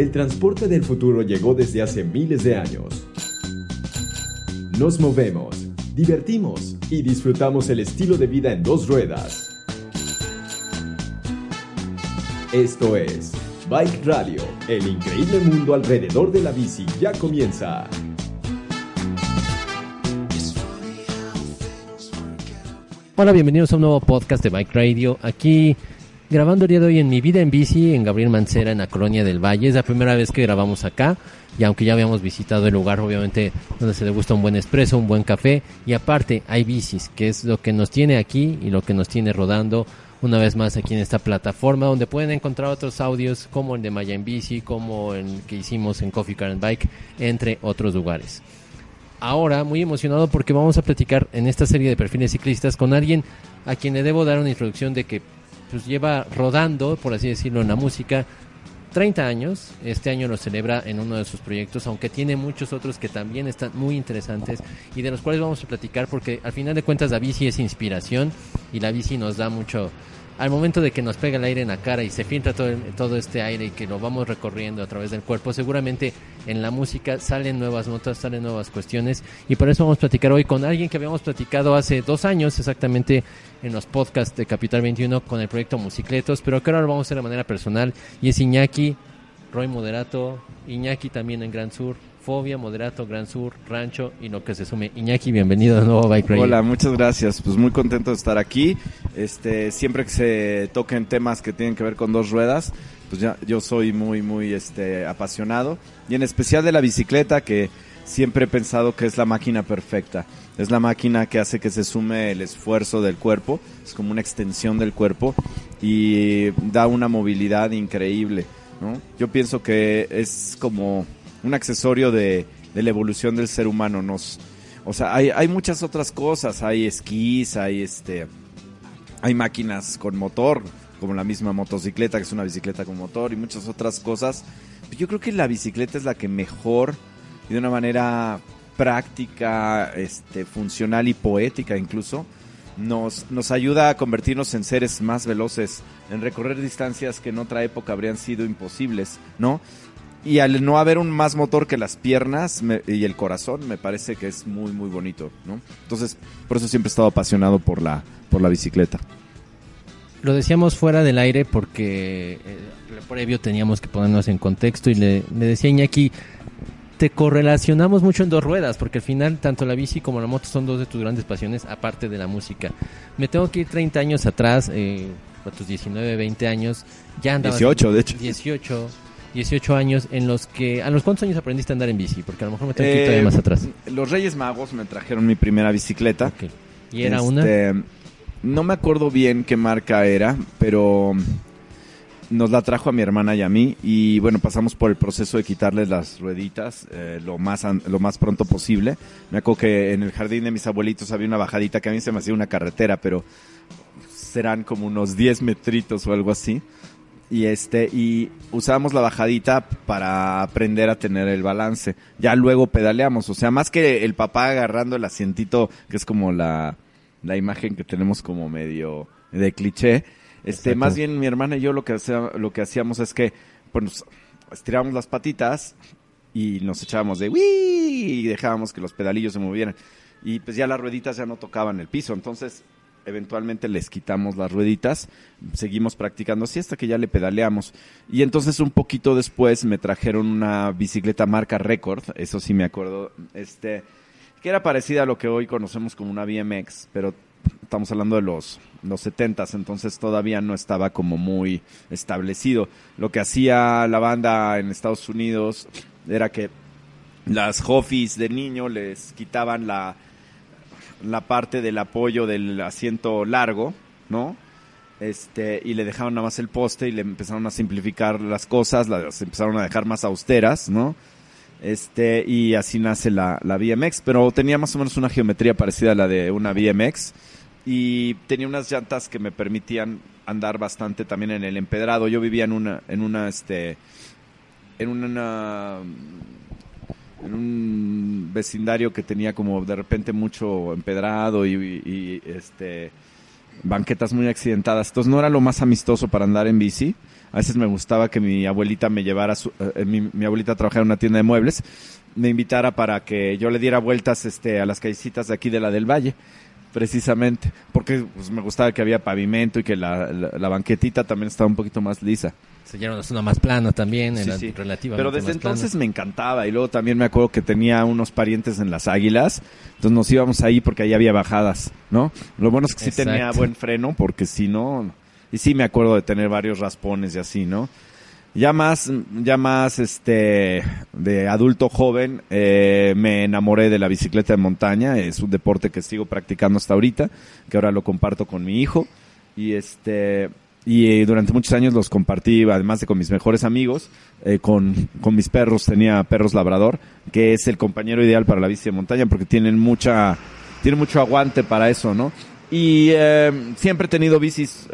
El transporte del futuro llegó desde hace miles de años. Nos movemos, divertimos y disfrutamos el estilo de vida en dos ruedas. Esto es Bike Radio, el increíble mundo alrededor de la bici ya comienza. Hola, bienvenidos a un nuevo podcast de Bike Radio. Aquí grabando el día de hoy en mi vida en bici en Gabriel Mancera en la Colonia del Valle. Es la primera vez que grabamos acá y aunque ya habíamos visitado el lugar obviamente donde se le gusta un buen espresso, un buen café y aparte hay bicis, que es lo que nos tiene aquí y lo que nos tiene rodando una vez más aquí en esta plataforma donde pueden encontrar otros audios como el de Maya en Bici, como el que hicimos en Coffee Car and Bike, entre otros lugares. Ahora muy emocionado porque vamos a platicar en esta serie de perfiles ciclistas con alguien a quien le debo dar una introducción de que pues lleva rodando, por así decirlo, en la música 30 años. Este año lo celebra en uno de sus proyectos, aunque tiene muchos otros que también están muy interesantes y de los cuales vamos a platicar porque al final de cuentas la bici es inspiración y la bici nos da mucho al momento de que nos pega el aire en la cara y se filtra todo, todo este aire y que lo vamos recorriendo a través del cuerpo, seguramente en la música salen nuevas notas, salen nuevas cuestiones. Y por eso vamos a platicar hoy con alguien que habíamos platicado hace dos años exactamente en los podcasts de Capital 21 con el proyecto Musicletos, pero que ahora lo vamos a hacer de manera personal y es Iñaki, Roy Moderato, Iñaki también en Gran Sur, Fobia, Moderato, Gran Sur, Rancho y lo que se sume. Iñaki, bienvenido de nuevo a Bike Radio. Hola, muchas gracias. Pues muy contento de estar aquí. Este, siempre que se toquen temas que tienen que ver con dos ruedas, pues ya yo soy muy muy este apasionado y en especial de la bicicleta que siempre he pensado que es la máquina perfecta. Es la máquina que hace que se sume el esfuerzo del cuerpo, es como una extensión del cuerpo y da una movilidad increíble, ¿no? Yo pienso que es como un accesorio de, de la evolución del ser humano. Nos, o sea, hay, hay muchas otras cosas, hay esquís, hay este, hay máquinas con motor, como la misma motocicleta, que es una bicicleta con motor, y muchas otras cosas. Yo creo que la bicicleta es la que mejor y de una manera práctica, este, funcional y poética incluso, nos, nos ayuda a convertirnos en seres más veloces, en recorrer distancias que en otra época habrían sido imposibles, ¿no? Y al no haber un más motor que las piernas me- y el corazón, me parece que es muy, muy bonito, ¿no? Entonces, por eso siempre he estado apasionado por la, por la bicicleta. Lo decíamos fuera del aire porque eh, previo teníamos que ponernos en contexto y le, le decía Iñaki, te correlacionamos mucho en dos ruedas porque al final tanto la bici como la moto son dos de tus grandes pasiones aparte de la música. Me tengo que ir 30 años atrás, eh, a tus 19, 20 años, ya andabas... 18, de hecho. 18, 18 años en los que... ¿A los cuántos años aprendiste a andar en bici? Porque a lo mejor me tengo que ir Eh, todavía más atrás. Los Reyes Magos me trajeron mi primera bicicleta. ¿Y era una? Este, No me acuerdo bien qué marca era, pero nos la trajo a mi hermana y a mí y bueno, pasamos por el proceso de quitarles las rueditas eh, lo, más lo más pronto posible. Me acuerdo que en el jardín de mis abuelitos había una bajadita que a mí se me hacía una carretera, pero serán como unos 10 metritos o algo así. Y este, y usábamos la bajadita para aprender a tener el balance. Ya luego pedaleamos. O sea, más que el papá agarrando el asientito, que es como la, la imagen que tenemos como medio de cliché. Este, Exacto. más bien mi hermana y yo lo que, hacía- lo que hacíamos es que, pues, estirábamos las patitas y nos echábamos de ¡Wii! y dejábamos que los pedalillos se movieran. Y pues ya las rueditas ya no tocaban el piso. Entonces, eventualmente les quitamos las rueditas, seguimos practicando así hasta que ya le pedaleamos. Y entonces un poquito después me trajeron una bicicleta marca Record, eso sí me acuerdo, este, que era parecida a lo que hoy conocemos como una BMX, pero estamos hablando de los, los 70s, entonces todavía no estaba como muy establecido. Lo que hacía la banda en Estados Unidos era que las hoffies de niño les quitaban la, la parte del apoyo del asiento largo, ¿no? Este, y le dejaron nada más el poste y le empezaron a simplificar las cosas, las empezaron a dejar más austeras, ¿no? Este, y así nace la, la BMX, pero tenía más o menos una geometría parecida a la de una BMX y tenía unas llantas que me permitían andar bastante también en el empedrado. Yo vivía en una, en una, este, en una, en un vecindario que tenía como de repente mucho empedrado y, este banquetas muy accidentadas. Entonces no era lo más amistoso para andar en bici. A veces me gustaba que mi abuelita me llevara, su, eh, mi, mi, abuelita trabajaba en una tienda de muebles, me invitara para que yo le diera vueltas este, a las callecitas de aquí de la del Valle precisamente, porque pues, me gustaba que había pavimento y que la, la, la, banquetita también estaba un poquito más lisa. Se ya una zona más plana también, sí, era sí. relativamente Pero desde más entonces plana. me encantaba y luego también me acuerdo que tenía unos parientes en las Águilas, entonces nos íbamos ahí porque ahí había bajadas, ¿no? Lo bueno es que sí Exacto. tenía buen freno porque si no, y sí me acuerdo de tener varios raspones y así, ¿no? Ya más, ya más, este, de adulto joven, eh, me enamoré de la bicicleta de montaña. Es un deporte que sigo practicando hasta ahorita, que ahora lo comparto con mi hijo. Y este, y eh, durante muchos años los compartí, además de con mis mejores amigos, eh, con, con mis perros. Tenía perros labrador, que es el compañero ideal para la bici de montaña porque tienen mucha, tienen mucho aguante para eso, ¿no? Y eh, siempre he tenido bicis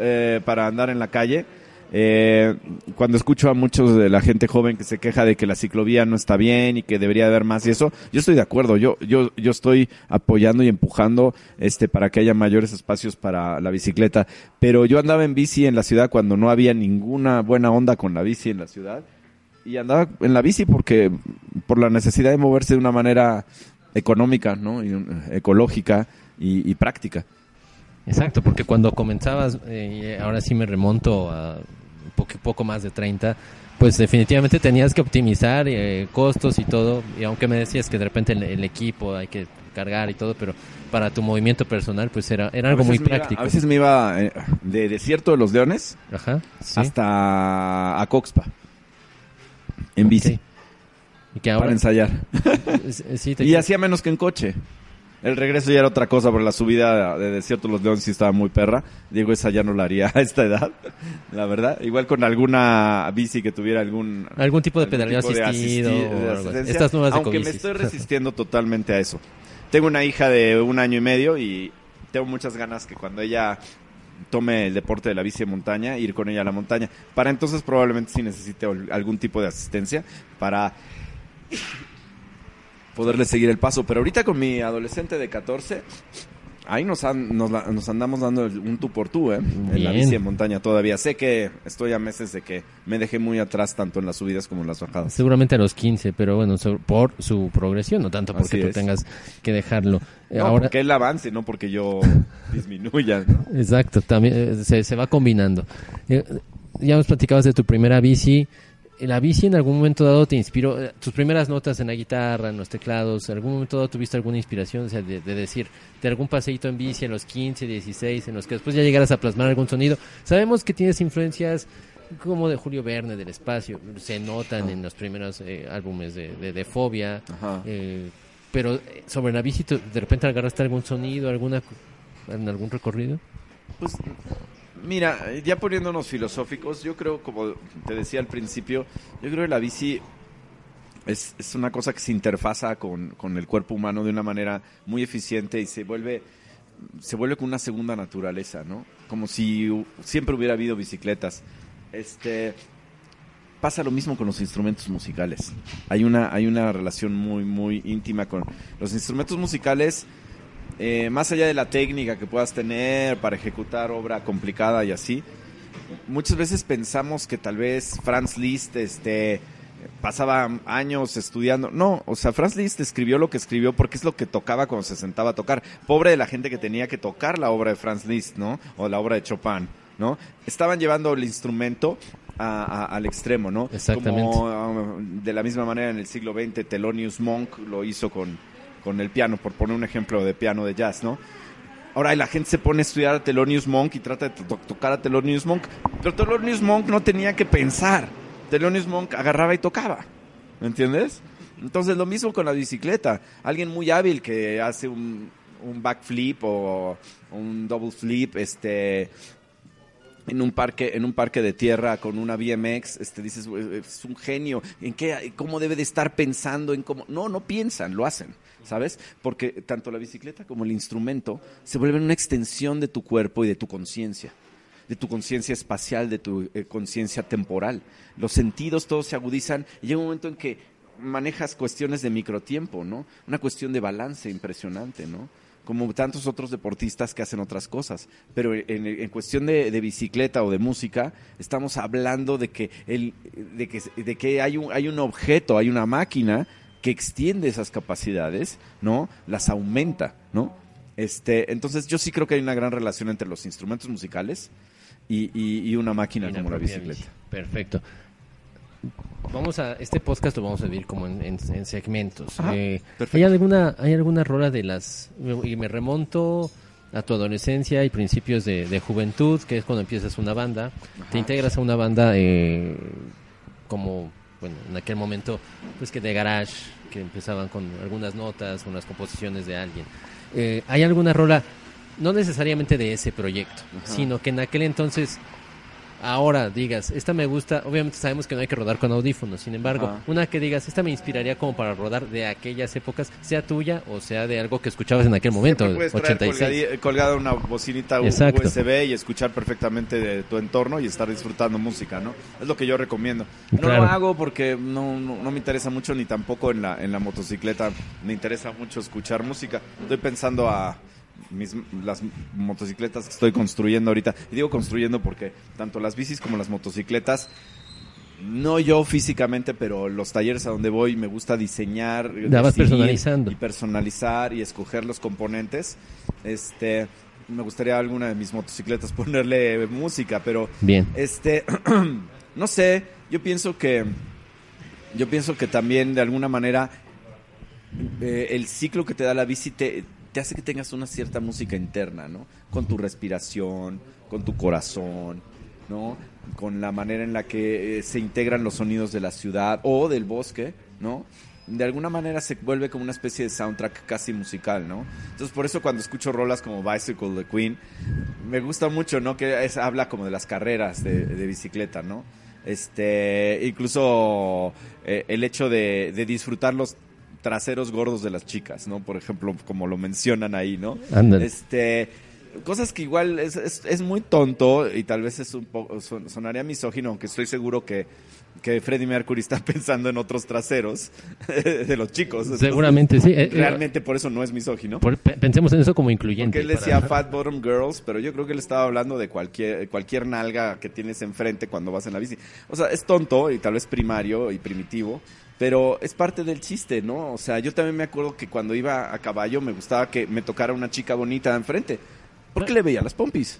para andar en la calle. Eh, cuando escucho a muchos de la gente joven que se queja de que la ciclovía no está bien y que debería haber más y eso, yo estoy de acuerdo. Yo, yo, yo estoy apoyando y empujando este para que haya mayores espacios para la bicicleta. Pero yo andaba en bici en la ciudad cuando no había ninguna buena onda con la bici en la ciudad y andaba en la bici porque por la necesidad de moverse de una manera económica, ¿no? Y, ecológica y, y práctica. Exacto, porque cuando comenzabas, eh, ahora sí me remonto a poco, poco más de 30, pues definitivamente tenías que optimizar eh, costos y todo, y aunque me decías que de repente el, el, equipo hay que cargar y todo, pero para tu movimiento personal pues era, era algo muy práctico. Iba, a veces me iba eh, de Desierto de los Leones Ajá, sí. hasta a Coxpa, en bici. Okay. Y que ahora, para ensayar. sí, y hacía menos que en coche. El regreso ya era otra cosa, pero la subida de Desierto de los Leones sí estaba muy perra. Digo, esa ya no la haría a esta edad, la verdad. Igual con alguna bici que tuviera algún... Algún tipo de pedaleo asistido. De Estas nuevas de Aunque me estoy resistiendo totalmente a eso. Tengo una hija de un año y medio y tengo muchas ganas que cuando ella tome el deporte de la bici de montaña, ir con ella a la montaña. Para entonces probablemente sí necesite algún tipo de asistencia para poderle seguir el paso. Pero ahorita con mi adolescente de 14, ahí nos, han, nos, nos, andamos dando un tú por tú, ¿eh? En la bici de montaña todavía. Sé que estoy a meses de que me dejé muy atrás tanto en las subidas como en las bajadas. Seguramente a los 15, pero bueno, por su progresión, no tanto porque tú tengas que dejarlo. No, Ahora, porque él avance, no porque yo disminuya. ¿no? Exacto, también eh, se, se, va combinando. Eh, ya nos platicabas de tu primera bici la bici en algún momento dado te inspiró, eh, tus primeras notas en la guitarra, en los teclados, en algún momento dado tuviste alguna inspiración, o sea, de, de, decir, de algún paseíto en bici en los 15, 16, en los que después ya llegaras a plasmar algún sonido. Sabemos que tienes influencias como de Julio Verne, del espacio, se notan ah. en los primeros eh, álbumes de, de, de Fobia, eh, pero sobre la bici, ¿de repente agarraste algún sonido, alguna en algún recorrido? Pues Mira, ya poniéndonos filosóficos, yo creo, como te decía al principio, yo creo que la bici es, es una cosa que se interfaza con, con, el cuerpo humano de una manera muy eficiente y se vuelve, se vuelve con una segunda naturaleza, ¿no? Como si siempre hubiera habido bicicletas. Este, pasa lo mismo con los instrumentos musicales. Hay una, hay una relación muy, muy íntima con los instrumentos musicales eh, más allá de la técnica que puedas tener para ejecutar obra complicada y así, muchas veces pensamos que tal vez Franz Liszt este, pasaba años estudiando. No, o sea, Franz Liszt escribió lo que escribió porque es lo que tocaba cuando se sentaba a tocar. Pobre de la gente que tenía que tocar la obra de Franz Liszt, ¿no? O la obra de Chopin, ¿no? Estaban llevando el instrumento a, a, al extremo, ¿no? Exactamente. Como, uh, de la misma manera en el siglo XX Thelonious Monk lo hizo con con el piano, por poner un ejemplo de piano de jazz, ¿no? Ahora la gente se pone a estudiar a Thelonious Monk y trata de to tocar a Thelonious Monk, pero Thelonious Monk no tenía que pensar. Thelonious Monk agarraba y tocaba, ¿me entiendes? Entonces lo mismo con la bicicleta. Alguien muy hábil que hace un, un backflip o un double flip, este, en un parque en un parque de tierra con una BMX este dices es un genio en qué cómo debe de estar pensando en cómo no no piensan lo hacen sabes porque tanto la bicicleta como el instrumento se vuelven una extensión de tu cuerpo y de tu conciencia de tu conciencia espacial de tu eh, conciencia temporal. Los sentidos todos se agudizan y llega un momento en que manejas cuestiones de microtiempo no una cuestión de balance impresionante no como tantos otros deportistas que hacen otras cosas. Pero en, cuestión de, de bicicleta o de música, estamos hablando de que, el, de que, de que hay, un, hay un objeto, hay una máquina que extiende esas capacidades, ¿no? Las aumenta, ¿no? Este, entonces yo sí creo que hay una gran relación entre los instrumentos musicales y, y- y una máquina Y como la bicicleta. bici. Perfecto. Vamos a este podcast lo vamos a dividir como en, en- en segmentos. Ajá, Eh. ¿Hay alguna hay alguna rola de las y me remonto a tu adolescencia y principios de, de juventud, que es cuando empiezas una banda, te integras a una banda eh, como bueno en aquel momento pues que de garage que empezaban con algunas notas, unas composiciones de alguien. Eh, ¿Hay alguna rola no necesariamente de ese proyecto, Ajá. sino que en aquel entonces ahora digas, esta me gusta, obviamente sabemos que no hay que rodar con audífonos, sin embargo, Ajá. una que digas, esta me inspiraría como para rodar de aquellas épocas, sea tuya o sea de algo que escuchabas en aquel momento, puedes traer 86. colgadi- colgada una bocinita Exacto. USB y escuchar perfectamente de tu entorno y estar disfrutando música, ¿no? Es lo que yo recomiendo. No Claro. lo hago porque no, no, no me interesa mucho ni tampoco en la, en la motocicleta me interesa mucho escuchar música. Estoy pensando a mis, las motocicletas que estoy construyendo ahorita. Y digo construyendo porque tanto las bicis como las motocicletas no yo físicamente, pero los talleres a donde voy me gusta diseñar, vas personalizando. y personalizar y escoger los componentes. Este, me gustaría alguna de mis motocicletas ponerle música, pero Bien. este, no sé, yo pienso que, yo pienso que también de alguna manera eh, el ciclo que te da la bici te, te hace que tengas una cierta música interna, ¿no? Con tu respiración, con tu corazón, ¿no? Con la manera en la que eh, se integran los sonidos de la ciudad o del bosque, ¿no? De alguna manera se vuelve como una especie de soundtrack casi musical, ¿no? Entonces por eso cuando escucho rolas como Bicycle de Queen, me gusta mucho, ¿no? Que habla como de las carreras de, de bicicleta, ¿no? Este, incluso eh, el hecho de, de disfrutar los traseros gordos de las chicas, ¿no? Por ejemplo, como lo mencionan ahí, ¿no? Ándale. Este, cosas que igual es, es, es muy tonto y tal vez es un poco son- sonaría misógino, aunque estoy seguro que que Freddie Mercury está pensando en otros traseros de los chicos. Entonces, Seguramente sí. eh, eh, Realmente por eso no es misógino. por- pe- pensemos en eso como incluyente. Porque él para- decía Fat Bottom Girls, pero yo creo que él estaba hablando de cualquier, cualquier nalga que tienes enfrente cuando vas en la bici. O sea, es tonto y tal vez primario y primitivo, pero es parte del chiste, ¿no? O sea, yo también me acuerdo que cuando iba a caballo me gustaba que me tocara una chica bonita enfrente. Porque le veía las pompis.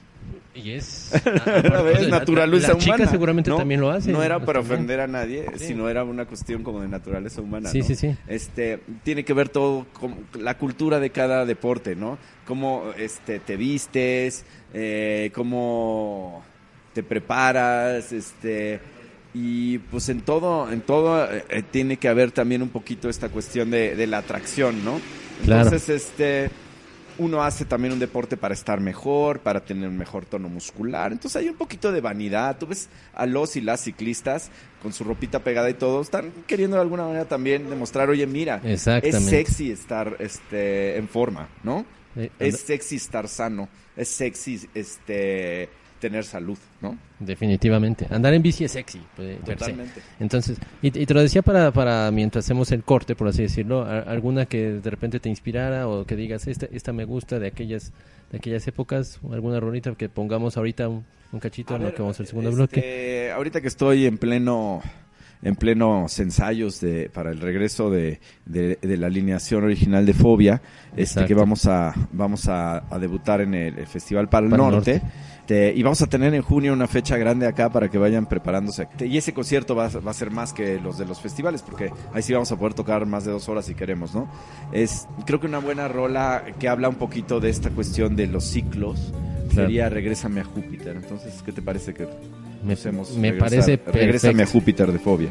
Y es... Una vez, la- naturaleza la, humana. chica seguramente ¿no? también lo hace. No era para ofender a nadie, Sí. sino era una cuestión como de naturaleza humana. Sí, ¿no? sí, sí. Este, tiene que ver todo con la cultura de cada deporte, ¿no? Cómo este, te vistes, eh, cómo te preparas, este, y pues en todo, en todo eh, eh, tiene que haber también un poquito esta cuestión de, de la atracción, ¿no? Claro. Entonces, este, uno hace también un deporte para estar mejor, para tener un mejor tono muscular. Entonces hay un poquito de vanidad. Tú ves a los y las ciclistas con su ropita pegada y todo, están queriendo de alguna manera también demostrar, oye, mira, es sexy estar este, en forma, ¿no? Eh, Es sexy estar sano, es sexy este, tener salud, ¿no? Definitivamente. Andar en bici es sexy. pues. Totalmente. Entonces, y, y te lo decía para, para mientras hacemos el corte, por así decirlo, a- alguna que de repente te inspirara o que digas, esta, esta me gusta de aquellas de aquellas épocas, alguna rolita que pongamos ahorita un, un cachito A en lo que vamos al segundo este, bloque. Ahorita que estoy en pleno en plenos ensayos de, para el regreso de, de, de la alineación original de Fobia, este, Exacto. que vamos a vamos a, a debutar en el, el Festival para el Para el Norte. Este, y vamos a tener en junio una fecha grande acá para que vayan preparándose. Y ese concierto va, a- va a ser más que los de los festivales, porque ahí sí vamos a poder tocar más de dos horas si queremos, ¿no? Es, creo que una buena rola que habla un poquito de esta cuestión de los ciclos Claro. sería Regrésame a Júpiter. Entonces, ¿qué te parece que Me, usemos me regresar- parece Regrésame a perfecto. Júpiter de Fobia.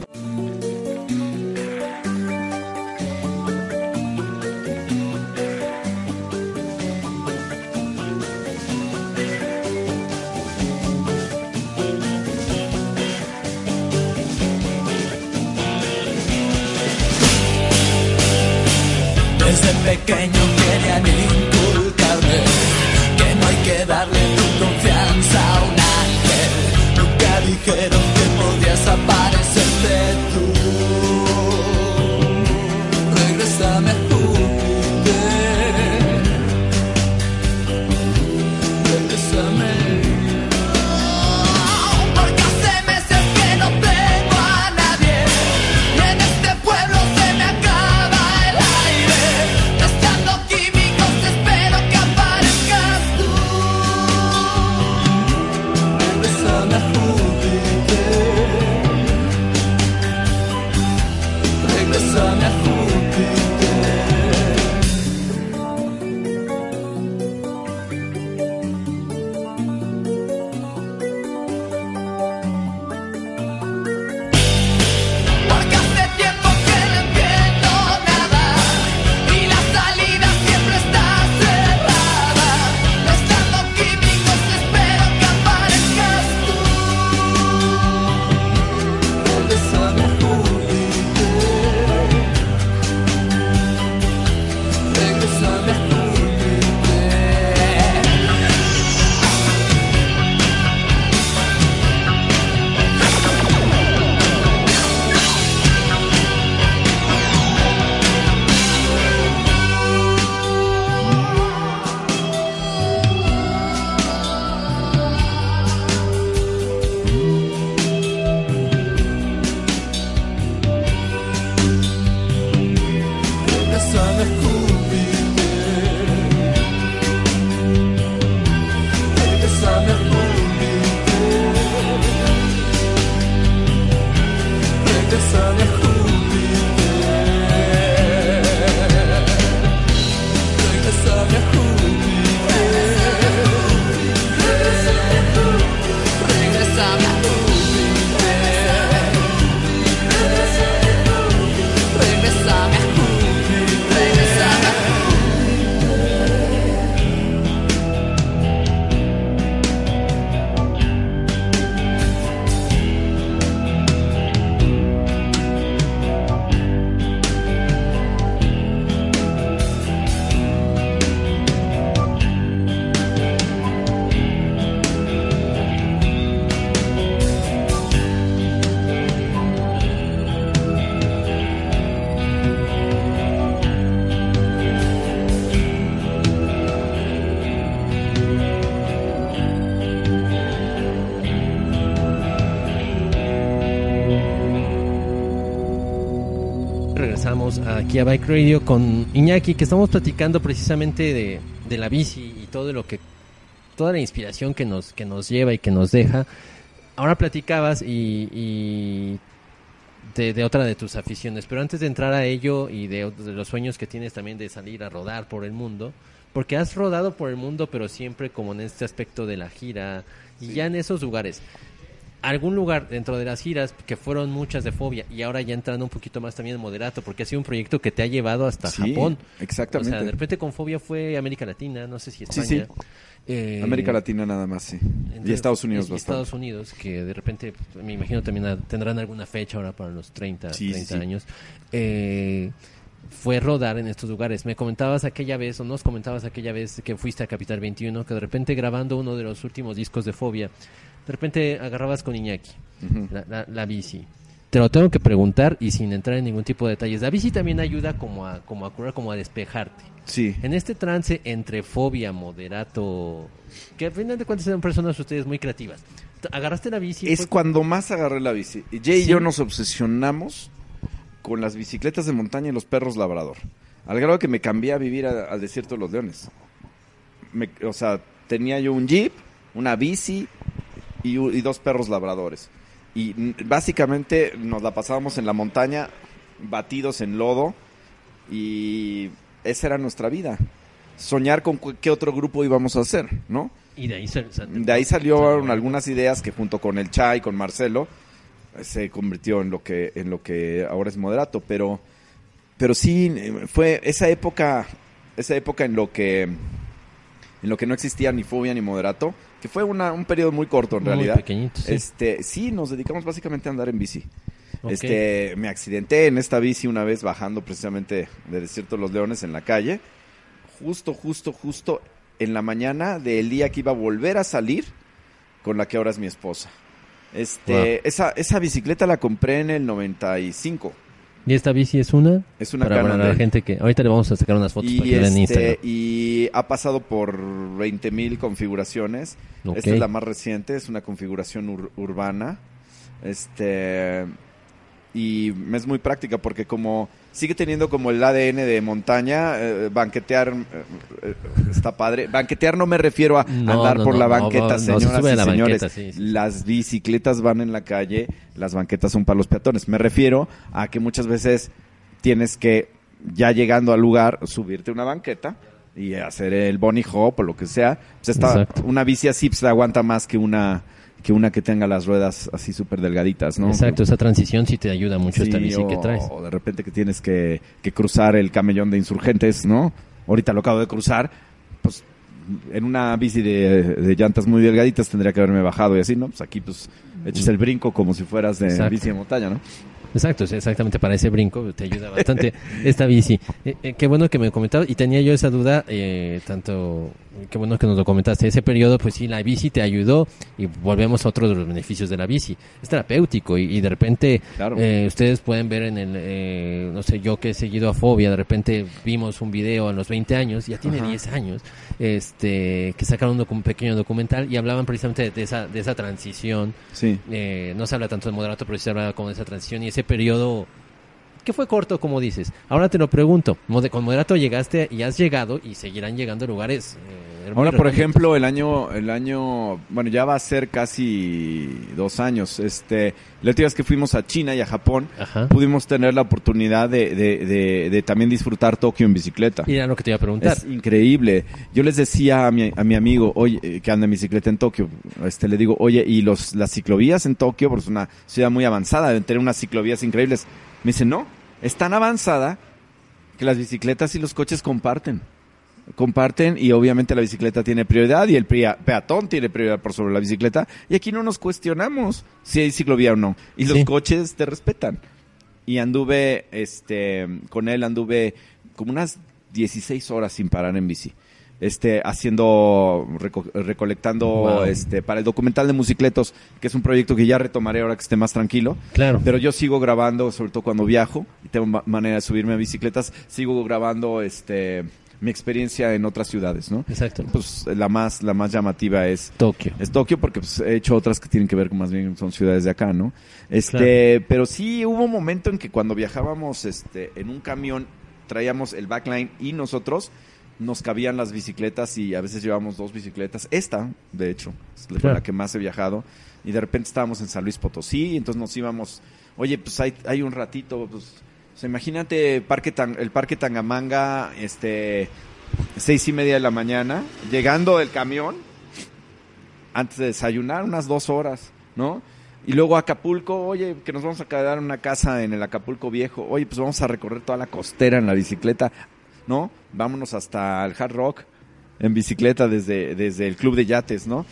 Aquí a Bike Radio con Iñaki, que estamos platicando precisamente de, de la bici y todo lo que, toda la inspiración que nos, que nos lleva y que nos deja. Ahora platicabas y, y de, de otra de tus aficiones, pero antes de entrar a ello y de, de los sueños que tienes también de salir a rodar por el mundo, porque has rodado por el mundo, pero siempre como en este aspecto de la gira y ya en esos lugares. Algún lugar dentro de las giras, que fueron muchas de Fobia, y ahora ya entrando un poquito más también en Moderato, porque ha sido un proyecto que te ha llevado hasta Sí, Japón. exactamente. O sea, de repente con Fobia fue América Latina, no sé si Sí, España. sí. Eh, América Latina nada más, sí. Y Estados Unidos y bastante. Estados Unidos, que de repente, pues, me imagino también tendrán alguna fecha ahora para los 30, Sí, sí, 30 sí. años. Eh, fue rodar en estos lugares. Me comentabas aquella vez, o nos comentabas aquella vez que fuiste a Capital 21, que de repente grabando uno de los últimos discos de Fobia, de repente agarrabas con Iñaki la, la- la bici. Te lo tengo que preguntar y sin entrar en ningún tipo de detalles. La bici también ayuda como a, como a curar, como a despejarte. Sí. En este trance entre fobia, moderato, que al final de cuentas eran personas ustedes muy creativas. Agarraste la bici. Es fue- cuando más agarré la bici. Jay y yo nos obsesionamos con las bicicletas de montaña y los perros labrador. Al grado que me cambié a vivir a- al desierto de los leones. Me- o sea, tenía yo un jeep, una bici y, dos perros labradores. Y básicamente nos la pasábamos en la montaña, batidos en lodo. Y esa era nuestra vida. Soñar con qué otro grupo íbamos a hacer, ¿no? Y de ahí, sal- sal- De ahí salieron salió- algunas ideas que junto con el Chai, con Marcelo, se convirtió en lo que en lo que ahora es moderato, pero pero sí fue esa época esa época en lo que en lo que no existía ni fobia ni moderato, que fue una, un periodo muy corto en Muy realidad. pequeñito, sí. Este, sí, nos dedicamos básicamente a andar en bici. Ok. Este, me accidenté en esta bici una vez bajando precisamente de Desierto de los Leones en la calle. Justo, justo, justo en la mañana del día que iba a volver a salir con la que ahora es mi esposa. Este, Wow. esa, esa bicicleta la compré en el 95. ¿Y esta bici es una? Es una para, para la gente que... Ahorita le vamos a sacar unas fotos para Y, que vean en este, Instagram. y ha pasado por 20.000 configuraciones. Esta es la más reciente, es una configuración ur- urbana. Este y es muy práctica porque como sigue teniendo como el ADN de montaña, eh, banquetear eh, eh, está padre. Banquetear no me refiero a No, andar no, por no, la banqueta, se señoras y la señores. banqueta, sí, sí. Las bicicletas van en la calle, las banquetas son para los peatones. Me refiero a que muchas veces tienes que, ya llegando al lugar, subirte una banqueta y hacer el bunny hop o lo que sea. Pues esta- una bici así pues, aguanta más que una que una que tenga las ruedas así súper delgaditas, ¿no? Exacto, esa transición sí te ayuda mucho esta bici que traes. O de repente que tienes que, que cruzar el camellón de insurgentes, ¿no? Ahorita lo acabo de cruzar, pues en una bici de, de llantas muy delgaditas tendría que haberme bajado y así, ¿no? Pues aquí pues echas el brinco como si fueras de Exacto. bici de montaña, ¿no? Exacto, es exactamente para ese brinco te ayuda bastante esta bici. Eh, eh, qué bueno que me comentabas y tenía yo esa duda, eh, tanto, qué bueno que nos lo comentaste, ese periodo pues sí, la bici te ayudó y volvemos a otro de los beneficios de la bici. Es terapéutico y, y de repente Claro. eh, ustedes pueden ver en el, eh, no sé, yo que he seguido a Fobia, de repente vimos un video a los 20 años, ya tiene Ajá. 10 años, este, que sacaron un, un pequeño documental y hablaban precisamente de esa, de esa transición Sí. eh, no se habla tanto de moderato, pero sí se habla como de esa transición y ese periodo que fue corto, como dices. Ahora te lo pregunto, con moderato llegaste y has llegado y seguirán llegando lugares. eh, Ahora, por ejemplo, el año, el año, bueno, ya va a ser casi dos años. Este, la última vez que fuimos a China y a Japón, Ajá. pudimos tener la oportunidad de, de, de, de también disfrutar Tokio en bicicleta. Y era lo que te iba a preguntar. Es increíble. Yo les decía a mi, a mi amigo, oye, eh, que anda en bicicleta en Tokio, este, le digo, oye, y los, las ciclovías en Tokio, porque es una ciudad muy avanzada, deben tener unas ciclovías increíbles. Me dice, no, es tan avanzada que las bicicletas y los coches comparten. Comparten y obviamente la bicicleta tiene prioridad y el pea- peatón tiene prioridad por sobre la bicicleta. Y aquí no nos cuestionamos si hay ciclovía o no. Y los Sí. coches te respetan y anduve este con él anduve como unas 16 horas sin parar en bici este haciendo reco- recolectando Wow. este para el documental de Musicletos que es un proyecto que ya retomaré ahora que esté más tranquilo Claro. pero yo sigo grabando sobre todo cuando viajo y tengo ma- manera de subirme a bicicletas sigo grabando este mi experiencia en otras ciudades no Exacto. pues la más la más llamativa es Tokio. es Tokio porque pues, he hecho otras que tienen que ver con más bien son ciudades de acá, ¿no? Este, pero sí hubo un momento en que cuando viajábamos este en un camión traíamos el backline y nosotros nos cabían las bicicletas y a veces llevábamos dos bicicletas. Esta, de hecho, es la- Claro. que más he viajado y de repente estábamos en San Luis Potosí, y entonces nos íbamos, oye, pues hay, hay un ratito, pues o imagínate el parque Tangamanga, este seis y media de la mañana, llegando el camión, antes de desayunar, unas dos horas, ¿no? Y luego Acapulco, oye, que nos vamos a quedar en una casa en el Acapulco Viejo, oye, pues vamos a recorrer toda la costera en la bicicleta, ¿no? Vámonos hasta el Hard Rock en bicicleta desde, desde el club de yates, ¿no?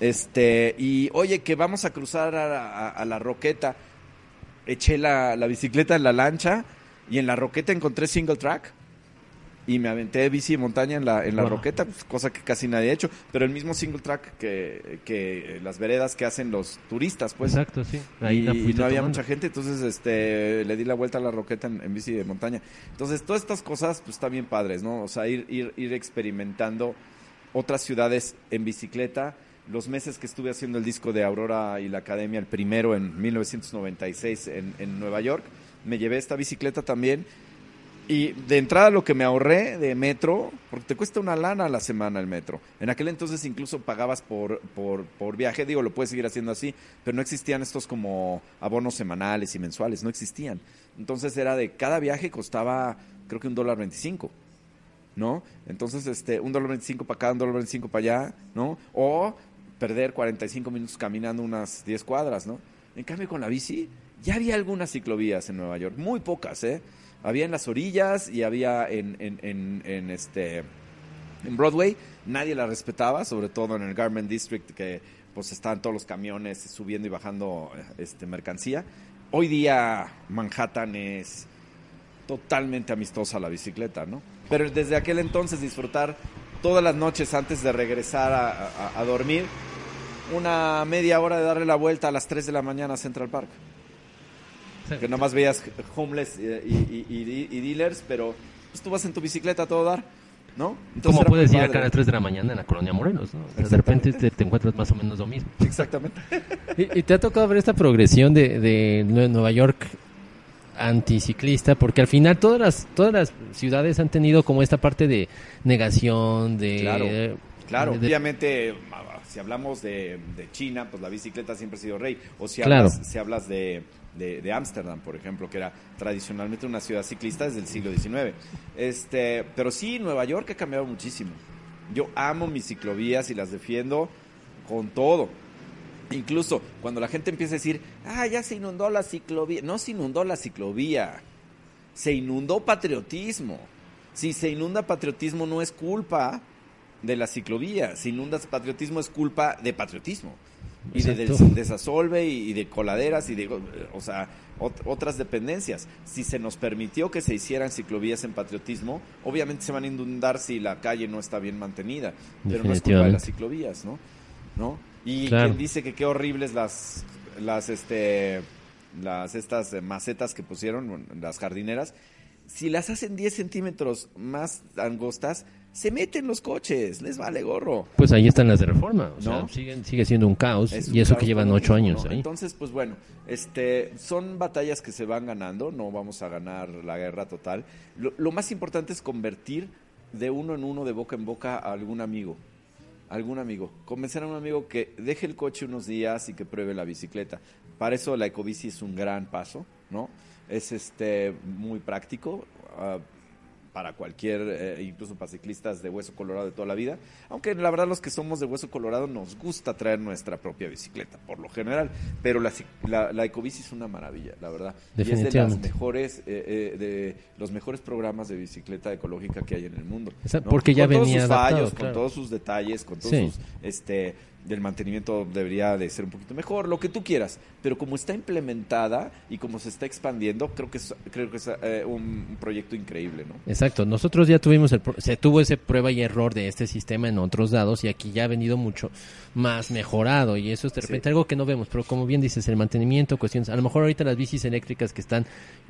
Este, y oye, que vamos a cruzar a la Roqueta, eché la, la bicicleta en la lancha y en la Roqueta encontré single track y me aventé bici de montaña en la, en la Wow. roqueta, pues, cosa que casi nadie ha hecho, pero el mismo single track que, que las veredas que hacen los turistas, pues. Exacto, sí. Ahí la y no había mucha gente, entonces este le di la vuelta a la roqueta en, en bici de montaña. Entonces, todas estas cosas pues están bien padres, ¿no? O sea, ir, ir, ir experimentando otras ciudades en bicicleta. Los meses que estuve haciendo el disco de Aurora y la Academia, el primero en 1996 en, en Nueva York, me llevé esta bicicleta también. Y de entrada lo que me ahorré de metro, porque te cuesta una lana a la semana el metro. En aquel entonces incluso pagabas por, por, viaje, digo, lo puedes seguir haciendo así, pero no existían estos como abonos semanales y mensuales, no existían. Entonces era de cada viaje costaba creo que un dólar veinticinco. ¿no? Entonces, este, un dólar veinticinco para acá, un dólar veinticinco para allá, ¿no? O perder 45 minutos caminando unas 10 cuadras, ¿no? En cambio, con la bici, ya había algunas ciclovías en Nueva York, muy pocas, ¿eh? Había en las orillas y había en, en, en, este, en Broadway, nadie la respetaba, sobre todo en el Garment District, que pues están todos los camiones subiendo y bajando este, mercancía. Hoy día Manhattan es totalmente amistosa a la bicicleta, ¿no? Pero desde aquel entonces disfrutar todas las noches antes de regresar a dormir, una media hora de darle la vuelta a las 3 de la mañana a Central Park. Que nada más veías homeless y, y- y- y dealers, pero pues tú vas en tu bicicleta a todo dar, ¿no? Entonces ¿Cómo era puedes ir acá a las 3 de la mañana en la colonia Morelos? ¿no? O sea, de repente te, te encuentras más o menos lo mismo. Exactamente. ¿Y, y te ha tocado ver esta progresión de, de Nue- Nueva York anticiclista, porque al final todas las, todas las ciudades han tenido como esta parte de negación, de... Claro, claro. de- Obviamente, si hablamos de, de China, pues la bicicleta siempre ha sido rey. O si Claro. hablas, si hablas de de de Ámsterdam, por ejemplo, que era tradicionalmente una ciudad ciclista desde el siglo XIX. Este, pero sí, Nueva York ha cambiado muchísimo. Yo amo mis ciclovías y las defiendo con todo. Incluso cuando la gente empieza a decir, ah, ya se inundó la ciclovía. No se inundó la ciclovía, se inundó patriotismo. Si se inunda patriotismo no es culpa de la ciclovía, si inundas patriotismo es culpa de patriotismo. Y de, des- desasolve y, de coladeras y de, o sea, ot- otras dependencias. Si se nos permitió que se hicieran ciclovías en patriotismo, obviamente se van a inundar si la calle no está bien mantenida. Pero no es culpa de las ciclovías, ¿no? ¿No? Y Claro. quien dice que qué horribles las, las, este, las, estas macetas que pusieron, las jardineras, si las hacen 10 centímetros más angostas, se meten los coches, les vale gorro. Pues ahí están las de reforma. O sea, ¿No? siguen, sigue siendo un caos. Es y eso que llevan ocho años ahí. Entonces, pues bueno, este, son batallas que se van ganando, no vamos a ganar la guerra total. Lo, lo más importante es convertir de uno en uno, de boca en boca, a algún amigo. Algún amigo. Convencer a un amigo que deje el coche unos días y que pruebe la bicicleta. Para eso la ecobici es un gran paso, ¿no? Es este muy práctico. ah, para cualquier, eh, incluso para ciclistas de hueso colorado de toda la vida. Aunque la verdad los que somos de hueso colorado nos gusta traer nuestra propia bicicleta, por lo general. Pero la, la, la ecobici es una maravilla, la verdad. Y es de las mejores, eh, eh, de los mejores programas de bicicleta ecológica que hay en el mundo. Esa- porque ya con todos venía sus adaptado, fallos, claro. con todos sus detalles, con todos Sí. sus, este, del mantenimiento debería de ser un poquito mejor, lo que tú quieras. Pero como está implementada y como se está expandiendo, creo que es, creo que es eh, un, un proyecto increíble, ¿no? Exacto, nosotros ya tuvimos el, se tuvo ese prueba y error de este sistema en otros dados y aquí ya ha venido mucho más mejorado y eso es de repente Sí. algo que no vemos, pero como bien dices, el mantenimiento, cuestiones, a lo mejor ahorita las bicis eléctricas que están,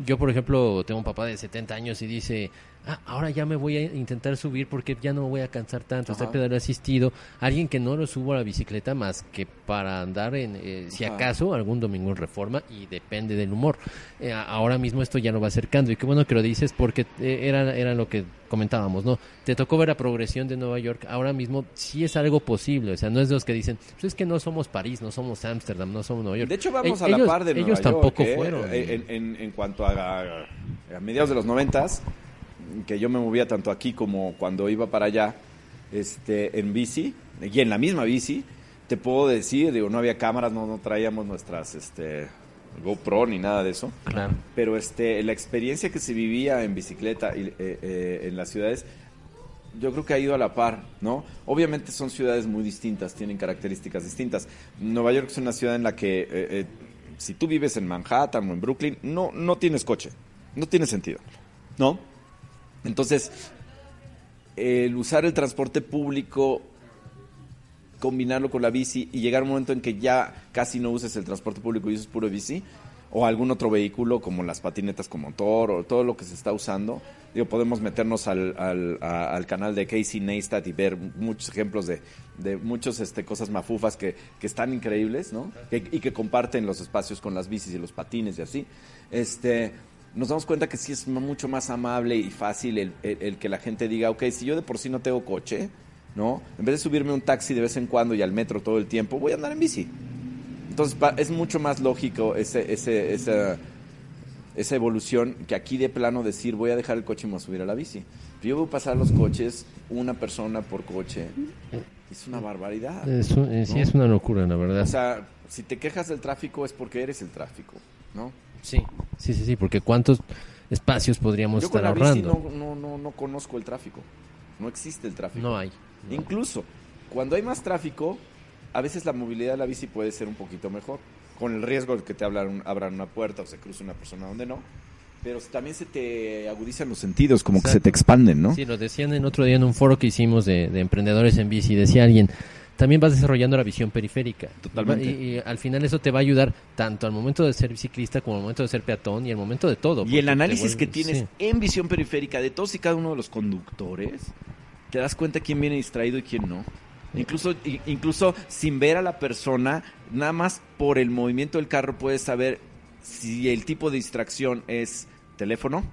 yo por ejemplo tengo un papá de 70 años y dice, ah, ahora ya me voy a intentar subir porque ya no me voy a cansar tanto, está Ajá. pedal asistido, alguien que no lo subo a la bicicleta más que para andar en, eh, si Ajá. acaso, algún domingo en reforma y depende del humor. Eh, ahora mismo esto ya no va acercando y qué bueno que lo dices porque eh, era, era lo que comentábamos, ¿no? Te tocó ver la progresión de Nueva York, ahora mismo sí es algo posible, o sea, no es de los que dicen, pues es que no somos París, no somos Ámsterdam, no somos Nueva York. De hecho, vamos Eh, a la ellos- par de Nueva Ellos York, tampoco ¿eh? fueron. En, en- en cuanto a, a- a mediados de los noventas, que yo me movía tanto aquí como cuando iba para allá, este, en bici, y en la misma bici, te puedo decir, digo, no había cámaras, no, no traíamos nuestras, este, GoPro ni nada de eso. Claro. Pero este, la experiencia que se vivía en bicicleta y, eh, eh, en las ciudades, yo creo que ha ido a la par, ¿no? Obviamente son ciudades muy distintas, tienen características distintas. Nueva York es una ciudad en la que eh, si tú vives en Manhattan o en Brooklyn, no, no tienes coche, no tiene sentido, ¿no? Entonces, el usar el transporte público combinarlo con la bici y llegar a un momento en que ya casi no uses el transporte público y uses puro bici o algún otro vehículo como las patinetas con motor o todo lo que se está usando. Digo, podemos meternos al, al, al canal de Casey Neistat y ver muchos ejemplos de, de muchas este, cosas mafufas que, que están increíbles, ¿no? Que- y que comparten los espacios con las bicis y los patines y así. Este, nos damos cuenta que sí es mucho más amable y fácil el, el- el que la gente diga, ok, si yo de por sí no tengo coche, ¿no? En vez de subirme un taxi de vez en cuando y al metro todo el tiempo, voy a andar en bici. Entonces es mucho más lógico ese, ese, esa, esa evolución que aquí de plano decir voy a dejar el coche y me voy a subir a la bici. Yo veo pasar los coches, una persona por coche. Es una barbaridad. Es un- eh, sí, es una locura, la verdad. O sea, si te quejas del tráfico es porque eres el tráfico, ¿no? Sí, sí, sí, sí, porque cuántos espacios podríamos Yo con estar bici ahorrando. no, no, no, no conozco el tráfico. No existe el tráfico. No hay. no. Incluso cuando hay más tráfico, a veces la movilidad de la bici puede ser un poquito mejor, con el riesgo de que te abran, abran una puerta o se cruce una persona donde no. Pero también se te agudizan los sentidos, como que se te expanden, ¿no? Sí, lo decían en otro día en un foro que hicimos de, de emprendedores en bici. Decía alguien, también vas desarrollando la visión periférica. Totalmente. Y, y al final eso te va a ayudar tanto al momento de ser ciclista como al momento de ser peatón y al momento de todo. Y el análisis que tienes sí. en visión periférica de todos y cada uno de los conductores, te das cuenta quién viene distraído y quién no. Incluso, incluso sin ver a la persona, nada más por el movimiento del carro puedes saber si el tipo de distracción es teléfono,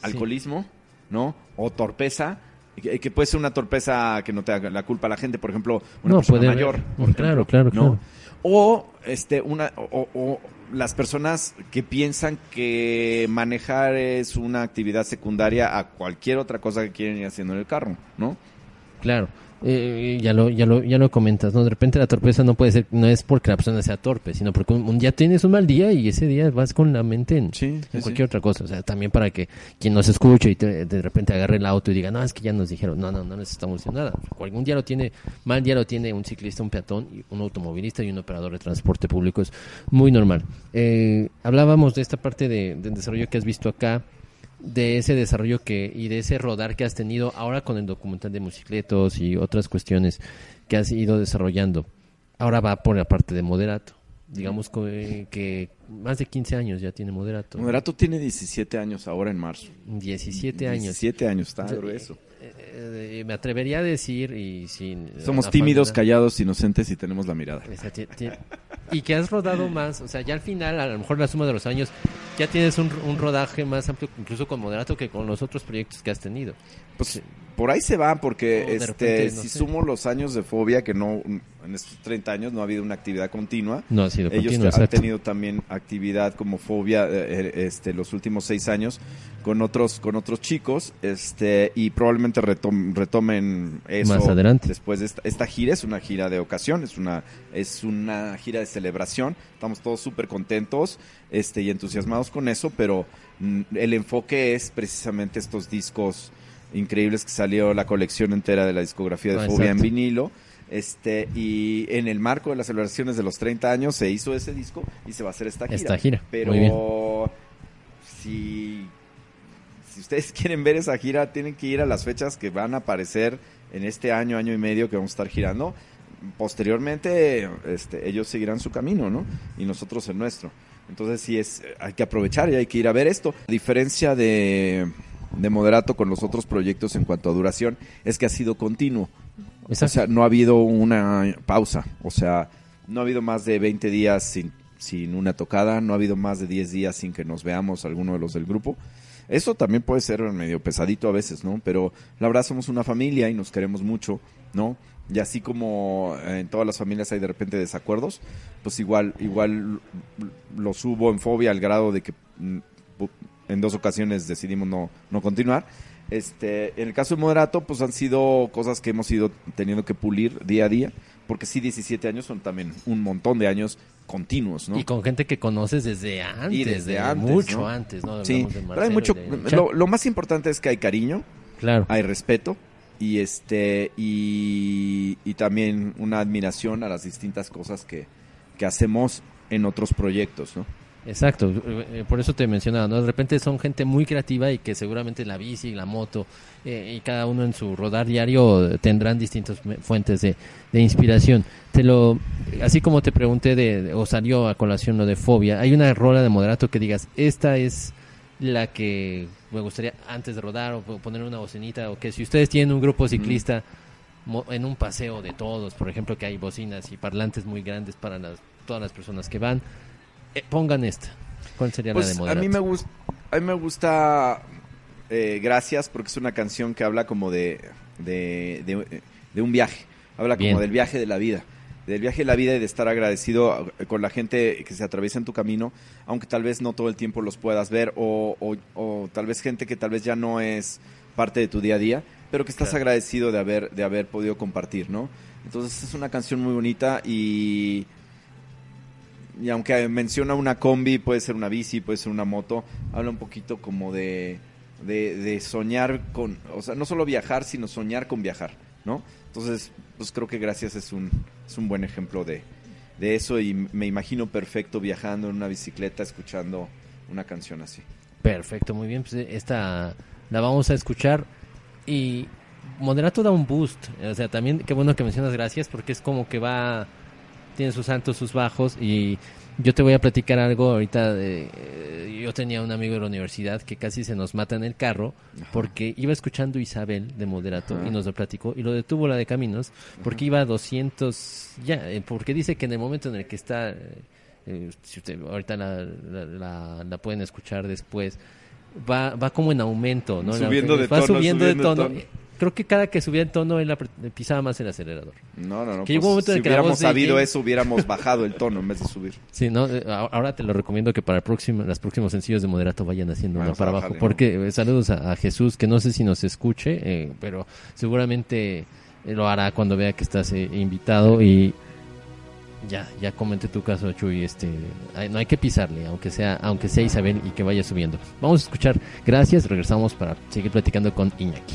alcoholismo, ¿no? O torpeza, que, que puede ser una torpeza que no te haga la culpa a la gente, por ejemplo, una No, persona puede mayor. por Claro, ejemplo, claro, ¿no? claro. O este una o, o las personas que piensan que manejar es una actividad secundaria a cualquier otra cosa que quieren ir haciendo en el carro, ¿no? Claro, eh, ya lo ya lo ya lo comentas, ¿no? De repente la torpeza no puede ser no es porque la persona sea torpe, sino porque un, un día tienes un mal día y ese día vas con la mente en, Sí, en sí, cualquier otra cosa, o sea, también para que quien nos escuche y te- de repente agarre el auto y diga, "No, es que ya nos dijeron, no, no, no necesitamos decir nada." Algún día lo tiene, mal día lo tiene un ciclista, un peatón, un automovilista y un operador de transporte público, es muy normal. Eh, hablábamos de esta parte de, del desarrollo que has visto acá de ese desarrollo que y de ese rodar que has tenido ahora con el documental de Musicletos y otras cuestiones que has ido desarrollando. Ahora va por la parte de moderato. Digamos que, que más de 15 años ya tiene moderato. Moderato tiene 17 años ahora en marzo. 17 años. 17 años, está grueso. Eh, eh, me atrevería a decir y sin Somos tímidos, callados, inocentes y tenemos la mirada. Y que has rodado más, o sea, ya al final, a lo mejor la suma de los años, ya tienes un, un rodaje más amplio, incluso con Moderato, que con los otros proyectos que has tenido. Pues por ahí se va, porque este, repente, no si sé. sumo los años de fobia, que no, en estos 30 años no ha habido una actividad continua. No ha sido Ellos han exacto. tenido también actividad como fobia eh, eh, este, los últimos seis años con otros con otros chicos este y probablemente retom- retomen eso Más adelante. después de esta, esta gira es una gira de ocasión es una es una gira de celebración estamos todos súper contentos este y entusiasmados con eso pero mm, el enfoque es precisamente estos discos increíbles que salió la colección entera de la discografía de Ah, Fobia en vinilo este y en el marco de las celebraciones de los 30 años se hizo ese disco y se va a hacer esta gira. Esta gira, Pero muy bien. si si ustedes quieren ver esa gira tienen que ir a las fechas que van a aparecer en este año, año y medio que vamos a estar girando. Posteriormente este ellos seguirán su camino, ¿no? Y nosotros el nuestro. Entonces sí es hay que aprovechar y hay que ir a ver esto. A diferencia de de Moderato con los otros proyectos en cuanto a duración es que ha sido continuo. O sea, no ha habido una pausa. O sea, no ha habido más de 20 días sin, sin una tocada, no ha habido más de 10 días sin que nos veamos alguno de los del grupo. Eso también puede ser medio pesadito a veces, ¿no? Pero la verdad somos una familia y nos queremos mucho, ¿no? Y así como en todas las familias hay de repente desacuerdos, pues igual, igual los hubo en fobia al grado de que mm, en dos ocasiones decidimos no, no continuar. Este, en el caso de Moderato, pues han sido cosas que hemos ido teniendo que pulir día a día, porque sí, 17 años son también un montón de años continuos, ¿no? Y con gente que conoces desde antes, Y desde de antes, mucho ¿no? antes, ¿no? Sí, Hablamos de pero hay Marcelo mucho, de lo, lo más importante es que hay cariño, Claro. hay respeto y este y, y también una admiración a las distintas cosas que, que hacemos en otros proyectos, ¿no? Exacto, eh, por eso te mencionaba, ¿no? De repente son gente muy creativa y que seguramente la bici, la moto eh, y cada uno en su rodar diario tendrán distintas fuentes de, de inspiración. Te lo, así como te pregunté de, de- o salió a colación lo de fobia, hay una rola de moderato que digas, esta es la que me gustaría antes de rodar o po- poner una bocinita o que si ustedes tienen un grupo ciclista mo- en un paseo de todos, por ejemplo, que hay bocinas y parlantes muy grandes para las, todas las personas que van, eh, pongan esta. ¿Cuál sería la de Pues a Moderato? mí me gusta, a mí me gusta eh, Gracias porque es una canción que habla como de, de, de- de un viaje, habla Bien. como del viaje de la vida, del viaje de la vida y de estar agradecido eh, con la gente que se atraviesa en tu camino, aunque tal vez no todo el tiempo los puedas ver o, o- o tal vez gente que tal vez ya no es parte de tu día a día, pero que estás Claro. agradecido de haber, de haber podido compartir, ¿no? Entonces es una canción muy bonita y y aunque menciona una combi, puede ser una bici, puede ser una moto, habla un poquito como de, de, de soñar con, o sea, no solo viajar, sino soñar con viajar, ¿no? Entonces, pues creo que Gracias es un, es un buen ejemplo de, de eso y me imagino perfecto viajando en una bicicleta escuchando una canción así. Perfecto, muy bien. Pues eh, esta la vamos a escuchar y Moderato da un boost. O sea, también qué bueno que mencionas gracias porque es como que va, tiene sus altos, sus bajos y yo te voy a platicar algo ahorita. De, eh, yo tenía un amigo de la universidad que casi se nos mata en el carro porque iba escuchando Isabel de Moderato Ajá. y nos lo platicó y lo detuvo la de Caminos porque iba a 200 ya, eh, porque dice que en el momento en el que está eh, si usted, ahorita la, la, la- la pueden escuchar después, va, va como en aumento, ¿no? Subiendo de va tono, subiendo, subiendo de tono. tono. Creo que cada que subía el tono él pisaba más el acelerador. No, no, no. Que un pues, en si que hubiéramos de sabido eso, hubiéramos bajado el tono en vez de subir. Sí, ¿no? Eh, Ahora te lo recomiendo que para el próximo, los próximos sencillos de Moderato vayan haciendo uno Vamos a para abajo. Porque eh, saludos a, a Jesús, que no sé si nos escuche, eh, pero seguramente eh, lo hará cuando vea que estás eh, invitado y ya, ya comenté tu caso, Chuy. Este, no hay que pisarle, aunque sea, aunque sea Isabel y que vaya subiendo. Vamos a escuchar. Gracias, regresamos para seguir platicando con Iñaki.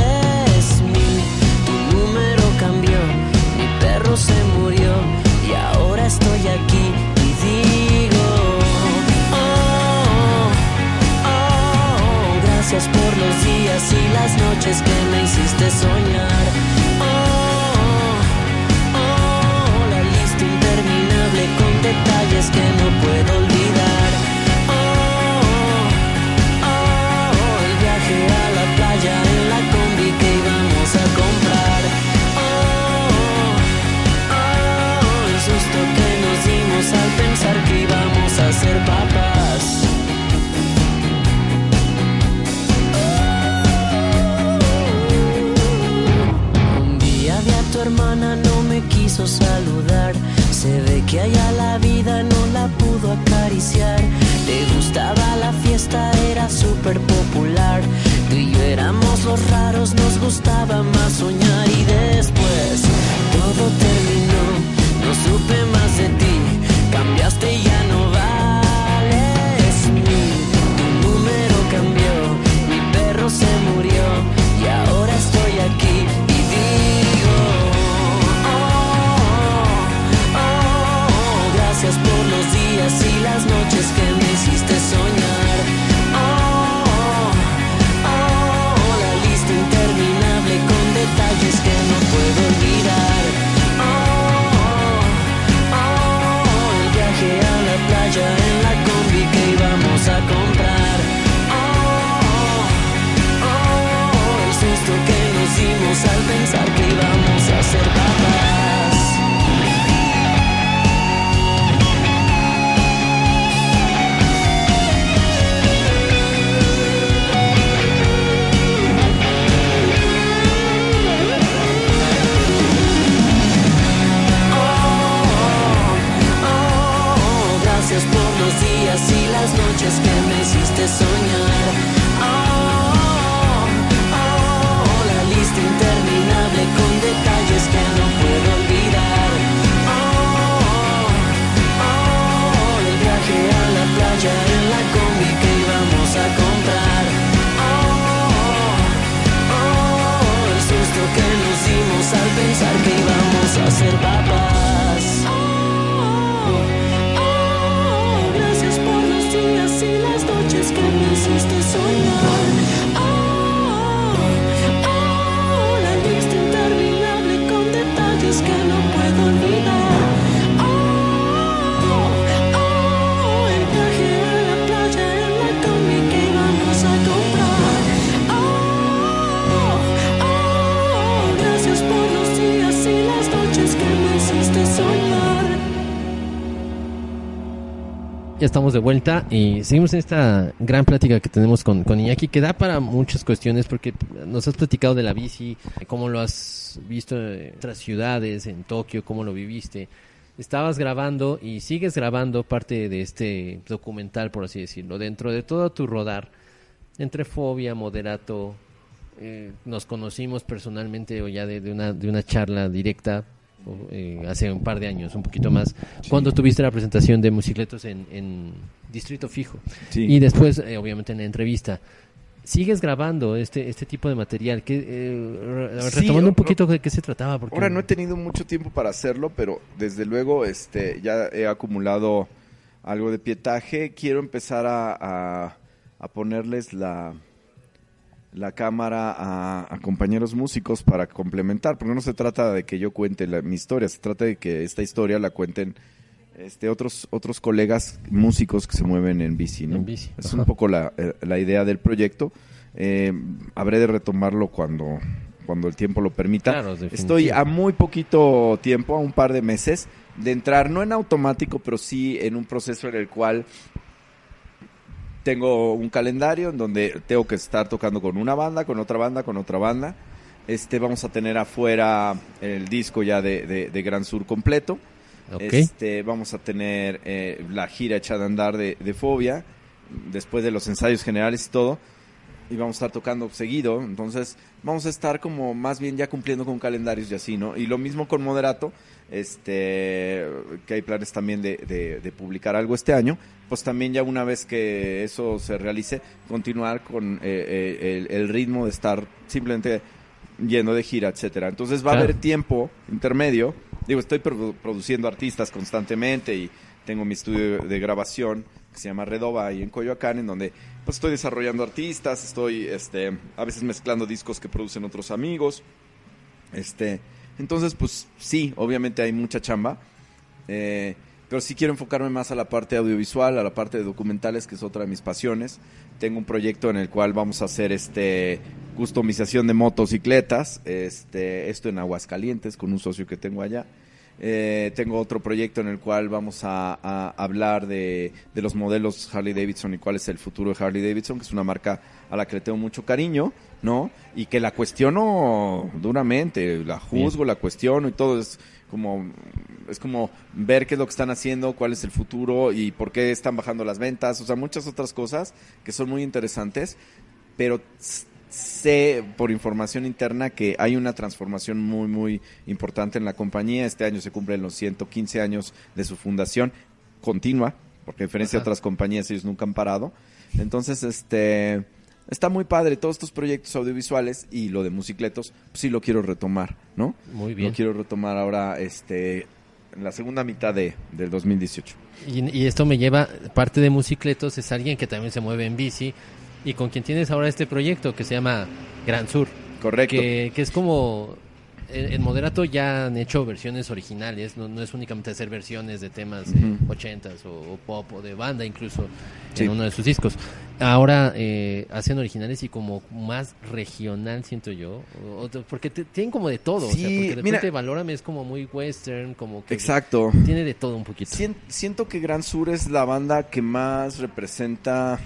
estamos de vuelta y seguimos en esta gran plática que tenemos con, con Iñaki, que da para muchas cuestiones, porque nos has platicado de la bici, cómo lo has visto en otras ciudades, en Tokio, cómo lo viviste. Estabas grabando y sigues grabando parte de este documental, por así decirlo, dentro de todo tu rodar, entre Fobia, Moderato, eh, nos conocimos personalmente o ya de, una, de una charla directa eh, hace un par de años, un poquito más, cuando tuviste la presentación de Musicletos en, en Distrito Fijo. Sí. Y después, eh, obviamente, en la entrevista. ¿Sigues grabando este, este tipo de material? Que, eh, Sí, retomando un poquito de qué se trataba. Porque Ahora no he tenido mucho tiempo para hacerlo, pero desde luego este ya he acumulado algo de pietaje. Quiero empezar a, a- a ponerles la la cámara a, a compañeros músicos para complementar, porque no se trata de que yo cuente la- mi historia, se trata de que esta historia la cuenten este otros otros colegas músicos que se mueven en bici, ¿no? En bici, Es ajá. un poco la, eh, la idea del proyecto. Eh, habré de retomarlo cuando cuando el tiempo lo permita. Claro. Estoy a muy poquito tiempo, a un par de meses, de entrar, no en automático, pero sí en un proceso en el cual tengo un calendario en donde tengo que estar tocando con una banda, con otra banda, con otra banda. Este, vamos a tener afuera el disco ya de, de- de Gran Sur completo. Este, vamos a tener eh, la gira echada a andar de, de Fobia, después de los ensayos generales y todo. Y vamos a estar tocando seguido. Entonces, vamos a estar como más bien ya cumpliendo con calendarios y así, ¿no? Y lo mismo con Moderato, este, que hay planes también de, de- de publicar algo este año. Pues también ya una vez que eso se realice, continuar con eh, eh, el, el ritmo de estar simplemente yendo de gira, etcétera. Entonces va a haber tiempo intermedio. Digo, estoy produ- produciendo artistas constantemente y tengo mi estudio de, de grabación que se llama Redova ahí en Coyoacán, en donde pues estoy desarrollando artistas, estoy este a veces mezclando discos que producen otros amigos. Este, entonces pues sí, obviamente hay mucha chamba. Eh, pero sí quiero enfocarme más a la parte audiovisual, a la parte de documentales, que es otra de mis pasiones. Tengo un proyecto en el cual vamos a hacer este customización de motocicletas, este, esto en Aguascalientes, con un socio que tengo allá. Eh, tengo otro proyecto en el cual vamos a, hablar de, de los modelos Harley Davidson y cuál es el futuro de Harley Davidson, que es una marca a la que le tengo mucho cariño, ¿no? Y que la cuestiono duramente, la juzgo, la cuestiono y todo es como es como ver qué es lo que están haciendo, cuál es el futuro y por qué están bajando las ventas, o sea, muchas otras cosas que son muy interesantes, pero sé por información interna que hay una transformación muy muy importante en la compañía. Este año se cumplen los 115 años de su fundación continua, porque a diferencia de Ajá. otras compañías ellos nunca han parado. Entonces, este está muy padre todos estos proyectos audiovisuales y lo de Musicletos, pues sí lo quiero retomar, ¿no? Muy bien. Lo quiero retomar ahora este en la segunda mitad de, del 2018. Y, y esto me lleva, parte de Musicletos es alguien que también se mueve en bici y con quien tienes ahora este proyecto que se llama Gran Sur, Correcto. que, que es como, en, Moderato ya han hecho versiones originales, no, no es únicamente hacer versiones de temas Ujú. ochentas o, o pop o de banda incluso Sí. en uno de sus discos. Ahora eh, hacen originales y como más regional siento yo, o- porque te- tienen como de todo, o sea, Sí, porque de mira- repente Valórame es como muy western, como que Exacto. tiene de todo un poquito. Sien- siento que Gran Sur es la banda que más representa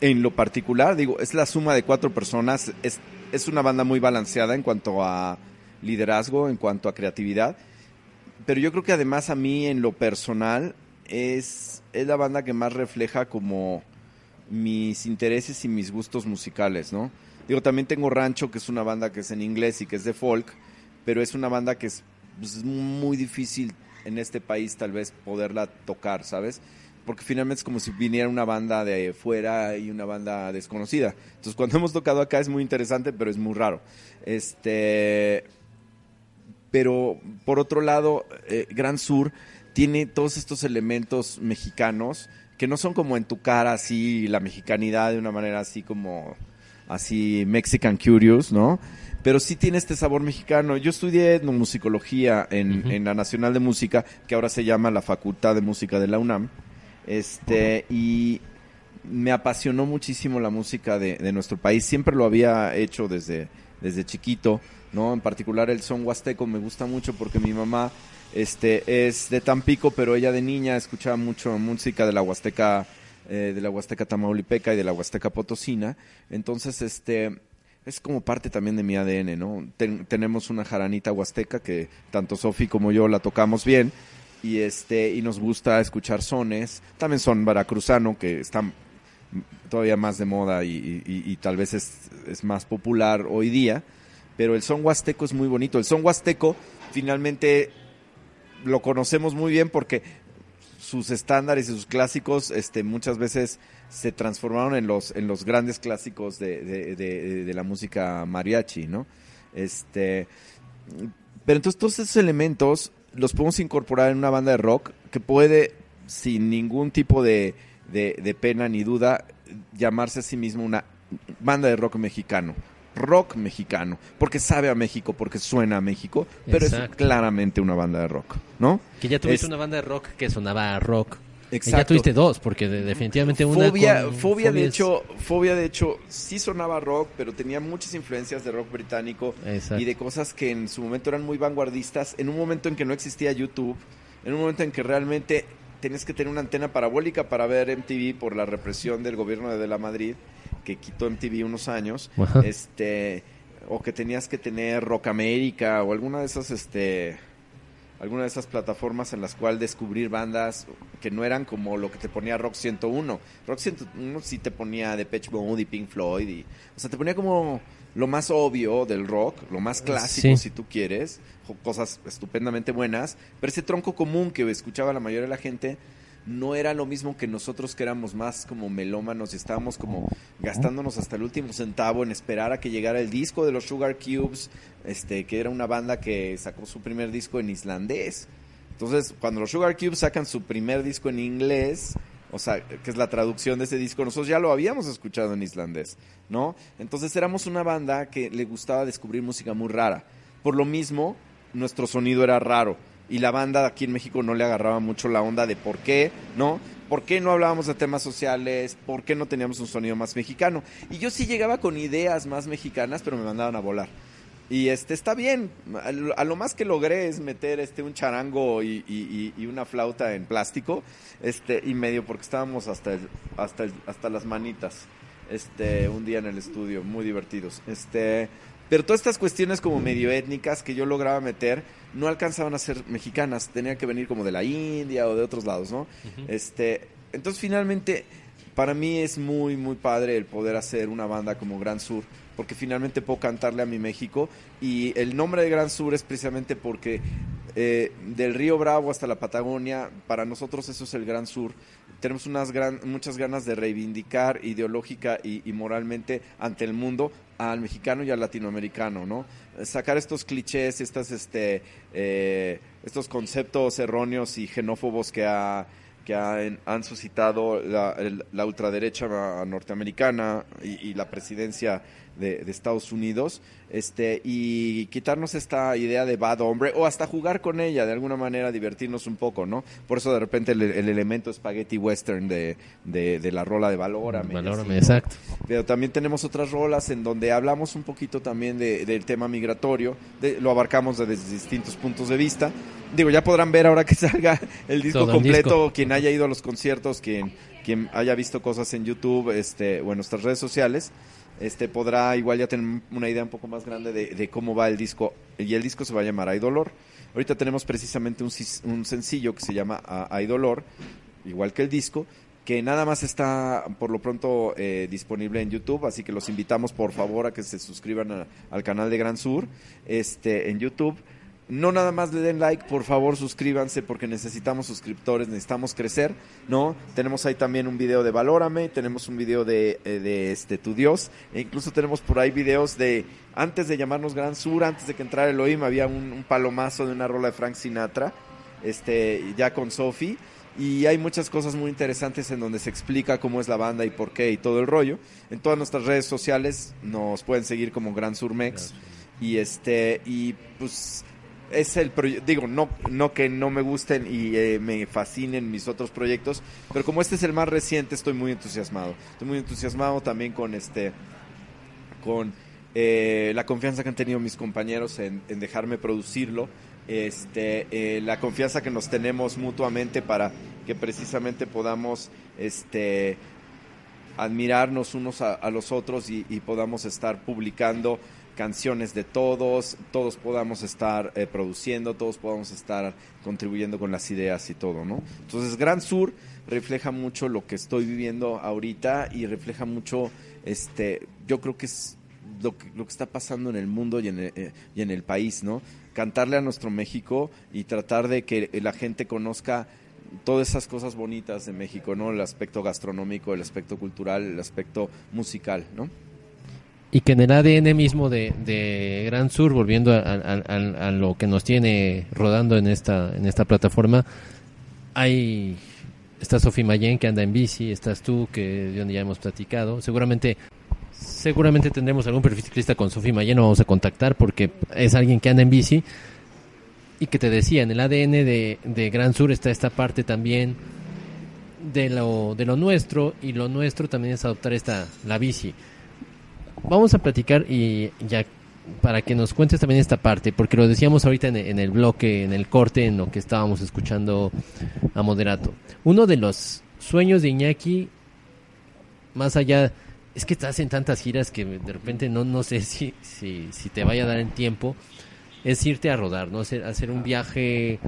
en lo particular, digo, es la suma de cuatro personas, es, es una banda muy balanceada en cuanto a liderazgo, en cuanto a creatividad, pero yo creo que además a mí en lo personal es, es la banda que más refleja como mis intereses y mis gustos musicales, ¿no? Digo, también tengo Rancho, que es una banda que es en inglés y que es de folk, pero es una banda que es, pues, es muy difícil en este país tal vez poderla tocar, ¿sabes? Porque finalmente es como si viniera una banda de fuera y una banda desconocida. Entonces, cuando hemos tocado acá es muy interesante, pero es muy raro. Este, pero por otro lado, eh, Gran Sur tiene todos estos elementos mexicanos que no son como en tu cara así la mexicanidad de una manera así como así Mexican Curious, ¿no? Pero sí tiene este sabor mexicano. Yo estudié etnomusicología en, en la Nacional de Música, que ahora se llama la Facultad de Música de la UNAM. Este, y me apasionó muchísimo la música de, de nuestro país. Siempre lo había hecho desde, desde chiquito, ¿no? En particular el son huasteco me gusta mucho porque mi mamá este, es de Tampico, pero ella de niña escuchaba mucho música de la huasteca, eh, de la huasteca tamaulipeca y de la huasteca potosina. Entonces, este, es como parte también de mi ADN, ¿no? Ten- tenemos una jaranita huasteca que tanto Sofi como yo la tocamos bien y este y nos gusta escuchar sones. También son veracruzano que están todavía más de moda y, tal vez es, es más popular hoy día, pero el son huasteco es muy bonito. El son huasteco finalmente lo conocemos muy bien porque sus estándares y sus clásicos este, muchas veces se transformaron en los, en los grandes clásicos de, de- de- de la música mariachi, ¿no? Este, pero entonces todos esos elementos los podemos incorporar en una banda de rock que puede, sin ningún tipo de, de- de pena ni duda, llamarse a sí mismo una banda de rock mexicano. Rock mexicano, porque sabe a México, porque suena a México, pero Exacto. es claramente una banda de rock, ¿no? Que ya tuviste Es- una banda de rock que sonaba a rock. Y ya Exacto. tuviste dos, porque de- definitivamente una Fobia, con- Fobia de es- hecho, Fobia de hecho sí sonaba rock, pero tenía muchas influencias de rock británico Exacto. y de cosas que en su momento eran muy vanguardistas, en un momento en que no existía YouTube, en un momento en que realmente tenías que tener una antena parabólica para ver MTV por la represión del gobierno de, de la Madrid que quitó MTV unos años, Ajá. este o que tenías que tener Rock América o alguna de esas este alguna de esas plataformas en las cuales descubrir bandas que no eran como lo que te ponía Rock 101. Rock 101 sí te ponía Depeche Mode y Pink Floyd y o sea, te ponía como lo más obvio del rock, lo más clásico Sí. si tú quieres, cosas estupendamente buenas, pero ese tronco común que escuchaba la mayoría de la gente no era lo mismo que nosotros que éramos más como melómanos y estábamos como gastándonos hasta el último centavo en esperar a que llegara el disco de los Sugar Cubes, este que era una banda que sacó su primer disco en islandés. Entonces, cuando los Sugar Cubes sacan su primer disco en inglés, o sea, que es la traducción de ese disco, nosotros ya lo habíamos escuchado en islandés, ¿no? Entonces éramos una banda que le gustaba descubrir música muy rara. Por lo mismo, nuestro sonido era raro y la banda aquí en México no le agarraba mucho la onda de por qué, ¿no? ¿Por qué no hablábamos de temas sociales? ¿Por qué no teníamos un sonido más mexicano? Y yo sí llegaba con ideas más mexicanas, pero me mandaban a volar. Y este está bien. A lo- más que logré es meter este un charango y- y- y una flauta en plástico, este y medio porque estábamos hasta el- hasta el- hasta las manitas. Este un día en el estudio, muy divertidos. Este, pero todas estas cuestiones como medio étnicas que yo lograba meter no alcanzaban a ser mexicanas, tenían que venir como de la India o de otros lados, ¿no? Este, entonces finalmente para mí es muy muy padre el poder hacer una banda como Gran Sur porque finalmente puedo cantarle a mi México. Y el nombre de Gran Sur es precisamente porque eh, del río Bravo hasta la Patagonia para nosotros eso es el Gran Sur. Tenemos unas gran, muchas ganas de reivindicar ideológica y, y moralmente ante el mundo al mexicano y al latinoamericano, ¿no? Sacar estos clichés, estas, este, eh, estos conceptos erróneos y xenófobos que ha que han, suscitado la, ultraderecha norteamericana y la presidencia de, de Estados Unidos, este, y quitarnos esta idea de bad hombre, o hasta jugar con ella, de alguna manera divertirnos un poco, ¿no? Por eso de repente el, el elemento spaghetti western de, de, de la rola de Valórame. Valórame, exacto. Pero también tenemos otras rolas en donde hablamos un poquito también de- del tema migratorio, lo abarcamos desde distintos puntos de vista. Digo, ya podrán ver ahora que salga el disco Todo el completo, disco. quien haya ido a los conciertos, quien, quien haya visto cosas en YouTube este, o en nuestras redes sociales, este podrá igual ya tener una idea un poco más grande de, cómo va el disco. Y el disco se va a llamar Hay Dolor. Ahorita tenemos precisamente un, un sencillo que se llama ah, Hay Dolor, igual que el disco, que nada más está por lo pronto eh, disponible en YouTube, así que los invitamos por favor a que se suscriban al canal de Gran Sur este, en YouTube. No nada más le den like, por favor suscríbanse porque necesitamos suscriptores, necesitamos crecer, ¿no? Tenemos ahí también un video de Valórame, tenemos un video de, eh, de este Tu Dios, e incluso tenemos por ahí videos de, antes de llamarnos Gran Sur, antes de que entrara Elohim, había un, un palomazo de una rola de Frank Sinatra, este, ya con Sophie, y hay muchas cosas muy interesantes en donde se explica cómo es la banda y por qué y todo el rollo. En todas nuestras redes sociales nos pueden seguir como Gran Surmex. Y este, y pues es el proyecto, digo, no, no que no me gusten y eh, me fascinen mis otros proyectos, pero como este es el más reciente, estoy muy entusiasmado. Estoy muy entusiasmado también con este, con eh, la confianza que han tenido mis compañeros en, dejarme producirlo, este, eh, la confianza que nos tenemos mutuamente para que precisamente podamos, este, admirarnos unos a, los otros y podamos estar publicando canciones de todos, todos podamos estar eh, produciendo, todos podamos estar contribuyendo con las ideas y todo, ¿no? Entonces, Gran Sur refleja mucho lo que estoy viviendo ahorita y refleja mucho, este, yo creo que es lo que, lo que está pasando en el mundo y en el, eh, y en el país, ¿no? Cantarle a nuestro México y tratar de que la gente conozca todas esas cosas bonitas de México, ¿no? El aspecto gastronómico, el aspecto cultural, el aspecto musical, ¿no? Y que en el ADN mismo de, de Gran Sur, volviendo a, a- a- lo que nos tiene rodando en esta, en esta plataforma, hay está Sofi Mayen que anda en bici, estás tú que de donde ya hemos platicado, seguramente seguramente tendremos algún perfil ciclista con Sofía Mayeno, vamos a contactar porque es alguien que anda en bici y que te decía, en el ADN de, de Gran Sur está esta parte también de lo, de lo nuestro y lo nuestro también es adoptar esta, la bici. Vamos a platicar y ya para que nos cuentes también esta parte, porque lo decíamos ahorita en, en el bloque, en el corte, en lo que estábamos escuchando a Moderato. Uno de los sueños de Iñaki, más allá, es que estás en tantas giras que de repente no, no sé si, si, si te vaya a dar el tiempo, es irte a rodar, ¿no? Hacer, hacer un viaje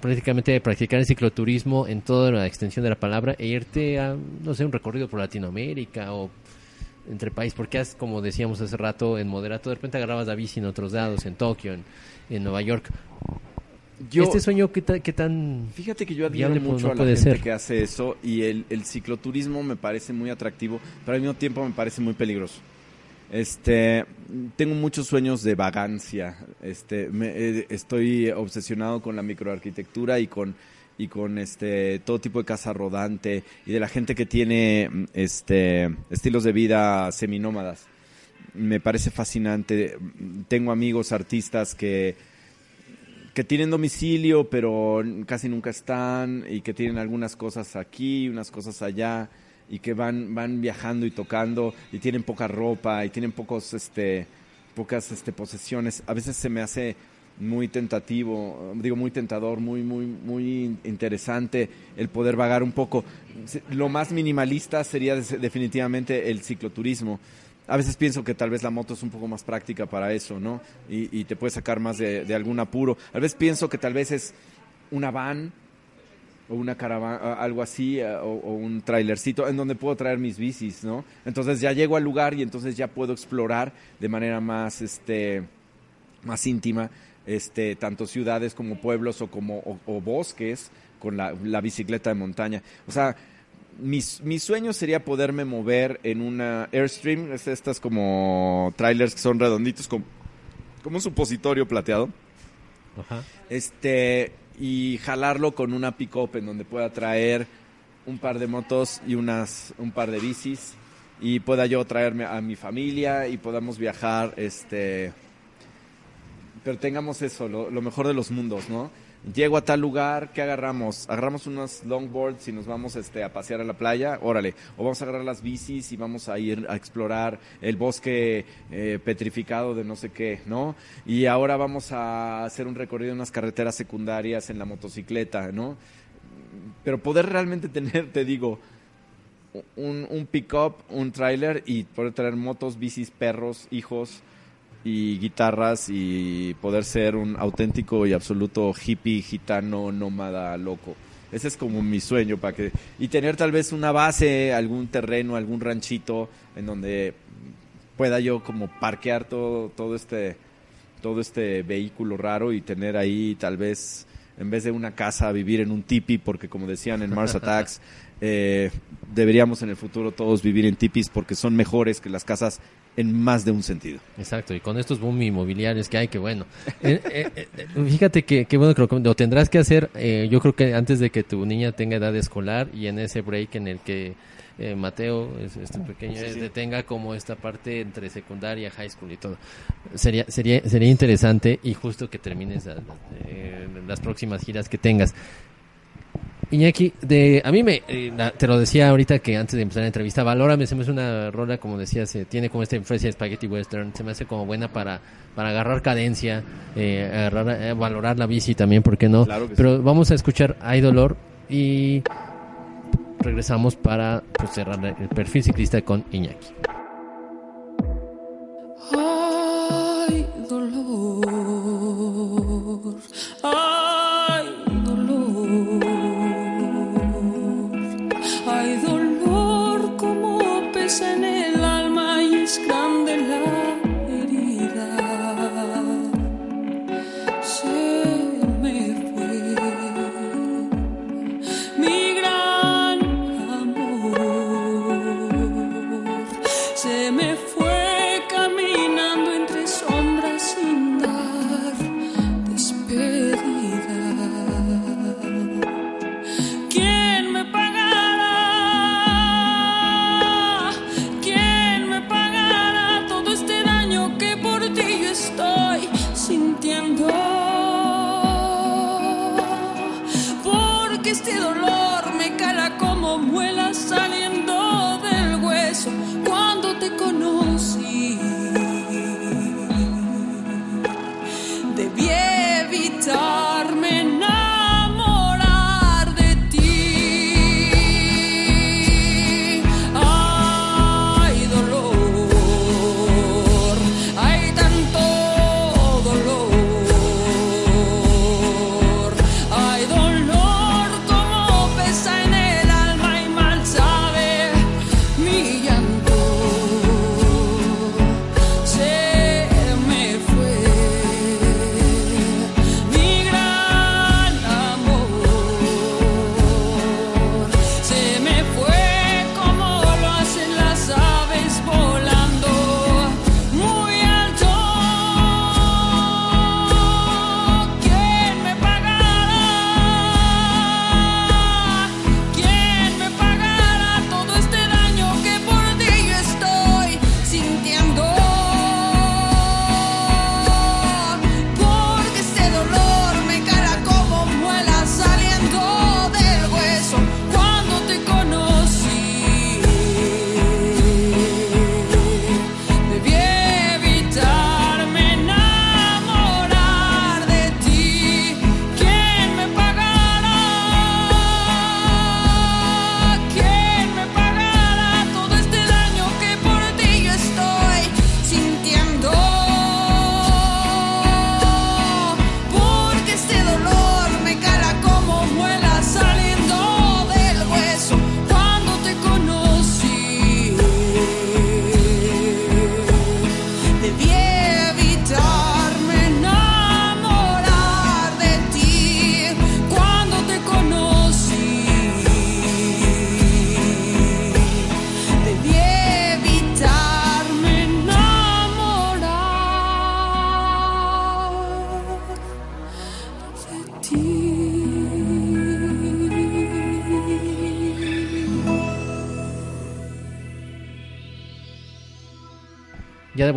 prácticamente practicar el cicloturismo en toda la extensión de la palabra e irte a, no sé, un recorrido por Latinoamérica o entre países, porque has, como decíamos hace rato, en Moderato de repente agarrabas la bici en otros lados, en Tokio, en, en Nueva York. Yo, este sueño, ¿qué, ta- qué tan...? Fíjate que yo admiro mucho no a la gente ser. que hace eso y el, el cicloturismo me parece muy atractivo, pero al mismo tiempo me parece muy peligroso. Este, tengo muchos sueños de vagancia. Este, me- eh, estoy obsesionado con la microarquitectura y con y con este todo tipo de casa rodante y de la gente que tiene este estilos de vida seminómadas. Me parece fascinante. Tengo amigos artistas que que tienen domicilio, pero casi nunca están, y que tienen algunas cosas aquí, unas cosas allá, y que van, van viajando y tocando, y tienen poca ropa, y tienen pocos, este, pocas este, posesiones. A veces se me hace muy tentativo, digo muy tentador, muy, muy, muy interesante el poder vagar un poco. Lo más minimalista sería definitivamente el cicloturismo. A veces pienso que tal vez la moto es un poco más práctica para eso, ¿no? Y, y te puede sacar más de, de algún apuro. A veces pienso que tal vez es una van o una caravana, algo así, eh, o, o un trailercito en donde puedo traer mis bicis, ¿no? Entonces ya llego al lugar y entonces ya puedo explorar de manera más, este, más íntima, este, tanto ciudades como pueblos o como o, o bosques con la, la bicicleta de montaña. O sea, mis, mi sueño sería poderme mover en una Airstream, es estas como trailers que son redonditos, como, como un supositorio plateado Ajá. este y jalarlo con una pick-up en donde pueda traer un par de motos y unas un par de bicis y pueda yo traerme a mi familia y podamos viajar este pero tengamos eso lo, lo mejor de los mundos no llego a tal lugar qué agarramos agarramos unos longboards y nos vamos este a pasear a la playa órale. O vamos a agarrar las bicis y vamos a ir a explorar el bosque eh, petrificado de no sé qué no y ahora vamos a hacer un recorrido en unas carreteras secundarias en la motocicleta no pero poder realmente tener te digo un, un pick-up, un trailer y poder traer motos, bicis, perros, hijos y guitarras y poder ser un auténtico y absoluto hippie, gitano, nómada, loco. Ese es como mi sueño para que y tener tal vez una base, algún terreno, algún ranchito en donde pueda yo como parquear todo todo este todo este vehículo raro y tener ahí tal vez en vez de una casa vivir en un tipi porque como decían en Mars Attacks eh, deberíamos en el futuro todos vivir en tipis porque son mejores que las casas en más de un sentido. Exacto, y con estos boom inmobiliarios que hay, que bueno. Eh, eh, eh, fíjate que, que bueno, creo que lo tendrás que hacer, eh, yo creo que antes de que tu niña tenga edad escolar y en ese break en el que eh, Mateo, es- este pequeño, Sí, sí. eh, tenga como esta parte entre secundaria, high school y todo. Sería, sería, sería interesante y justo que termines la- la- eh, las próximas giras que tengas. Iñaki, de, a mí me, eh, la- te lo decía ahorita que antes de empezar la entrevista, Valórame se me hace una rola, como decías, eh, tiene como esta influencia de Spaghetti Western, se me hace como buena para, para agarrar cadencia, eh, agarrar, eh, valorar la bici también, ¿por qué no? Claro que Pero vamos a escuchar Hay Dolor y regresamos para pues, cerrar el perfil ciclista con Iñaki.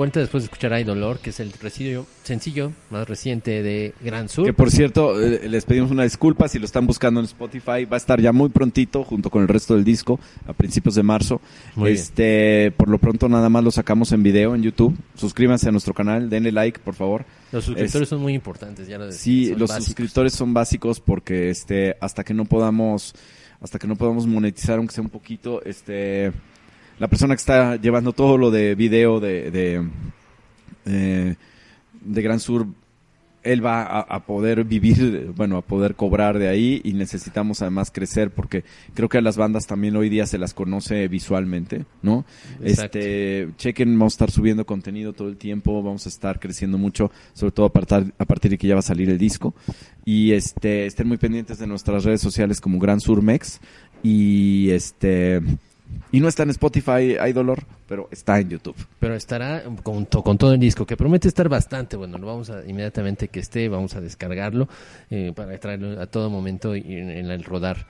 Vuelta después de escuchar Hay Dolor, que es el residuo sencillo más reciente de Gran Sur. Que por cierto, eh, les pedimos una disculpa si lo están buscando en Spotify. Va a estar ya muy prontito, junto con el resto del disco, a principios de marzo. Muy bien. este, Por lo pronto, nada más lo sacamos en video en YouTube. Suscríbanse a nuestro canal, denle like, por favor. Los suscriptores son muy importantes, ya lo decía, Sí, los básicos. suscriptores son básicos porque este, hasta que no podamos, hasta que no podamos monetizar, aunque sea un poquito, este, la persona que está llevando todo lo de video de, de, eh, de Gran Sur, él va a, a poder vivir, bueno, a poder cobrar de ahí y necesitamos además crecer porque creo que a las bandas también hoy día se las conoce visualmente, ¿no? Exacto. Este, chequen, vamos a estar subiendo contenido todo el tiempo, vamos a estar creciendo mucho, sobre todo a partir, a partir de que ya va a salir el disco. Y este, estén muy pendientes de nuestras redes sociales como Gran Surmex y este y no está en Spotify, hay dolor, pero está en YouTube. Pero estará con, con todo el disco, que promete estar bastante bueno. Lo vamos a, inmediatamente que esté, vamos a descargarlo eh, para traerlo a todo momento en, en el rodar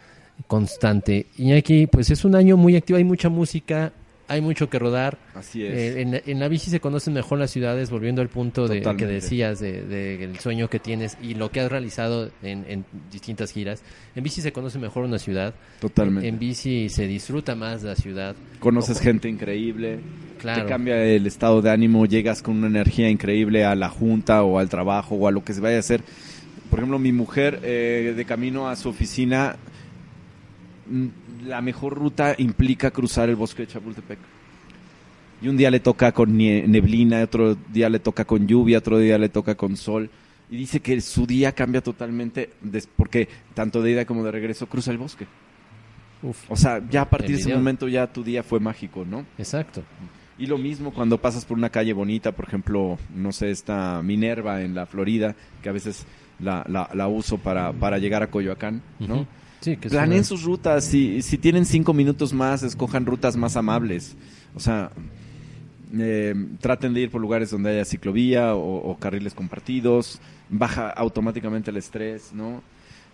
constante. Y aquí, pues es un año muy activo, hay mucha música, hay mucho que rodar. Así es. Eh, en, en la bici se conocen mejor las ciudades, volviendo al punto de, que decías, del de, del sueño que tienes y lo que has realizado en, en distintas giras. En bici se conoce mejor una ciudad. Totalmente. En, en bici se disfruta más la ciudad. Conoces Ojo. gente increíble, Claro. te cambia el estado de ánimo, llegas con una energía increíble a la junta o al trabajo o a lo que se vaya a hacer. Por ejemplo, mi mujer eh, de camino a su oficina, la mejor ruta implica cruzar el bosque de Chapultepec. Y un día le toca con nie- neblina, otro día le toca con lluvia, otro día le toca con sol. Y dice que su día cambia totalmente porque tanto de ida como de regreso cruza el bosque. Uf, O sea, ya a partir de ese momento ya tu día fue mágico, ¿no? exacto. Y lo mismo cuando pasas por una calle bonita, por ejemplo, no sé, esta Minerva en la Florida, que a veces la, la, la uso para, para llegar a Coyoacán, ¿no? Sí, que Planeen sus rutas, si, si tienen cinco minutos más, escojan rutas más amables. O sea, eh, traten de ir por lugares donde haya ciclovía o, o carriles compartidos, baja automáticamente el estrés, ¿no?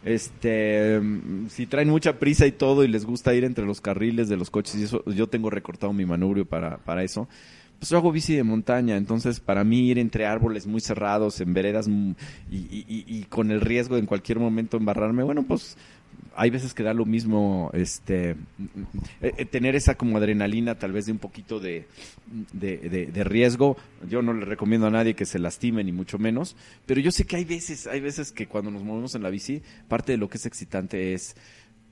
Este, si traen mucha prisa y todo y les gusta ir entre los carriles de los coches y eso, yo tengo recortado mi manubrio para, para eso. Pues yo hago bici de montaña, entonces para mí ir entre árboles muy cerrados, en veredas mm, y- y con el riesgo de en cualquier momento embarrarme, bueno, pues hay veces que da lo mismo este eh, eh, tener esa como adrenalina tal vez de un poquito de, de, de- riesgo yo no le recomiendo a nadie que se lastime ni mucho menos pero yo sé que hay veces hay veces que cuando nos movemos en la bici parte de lo que es excitante es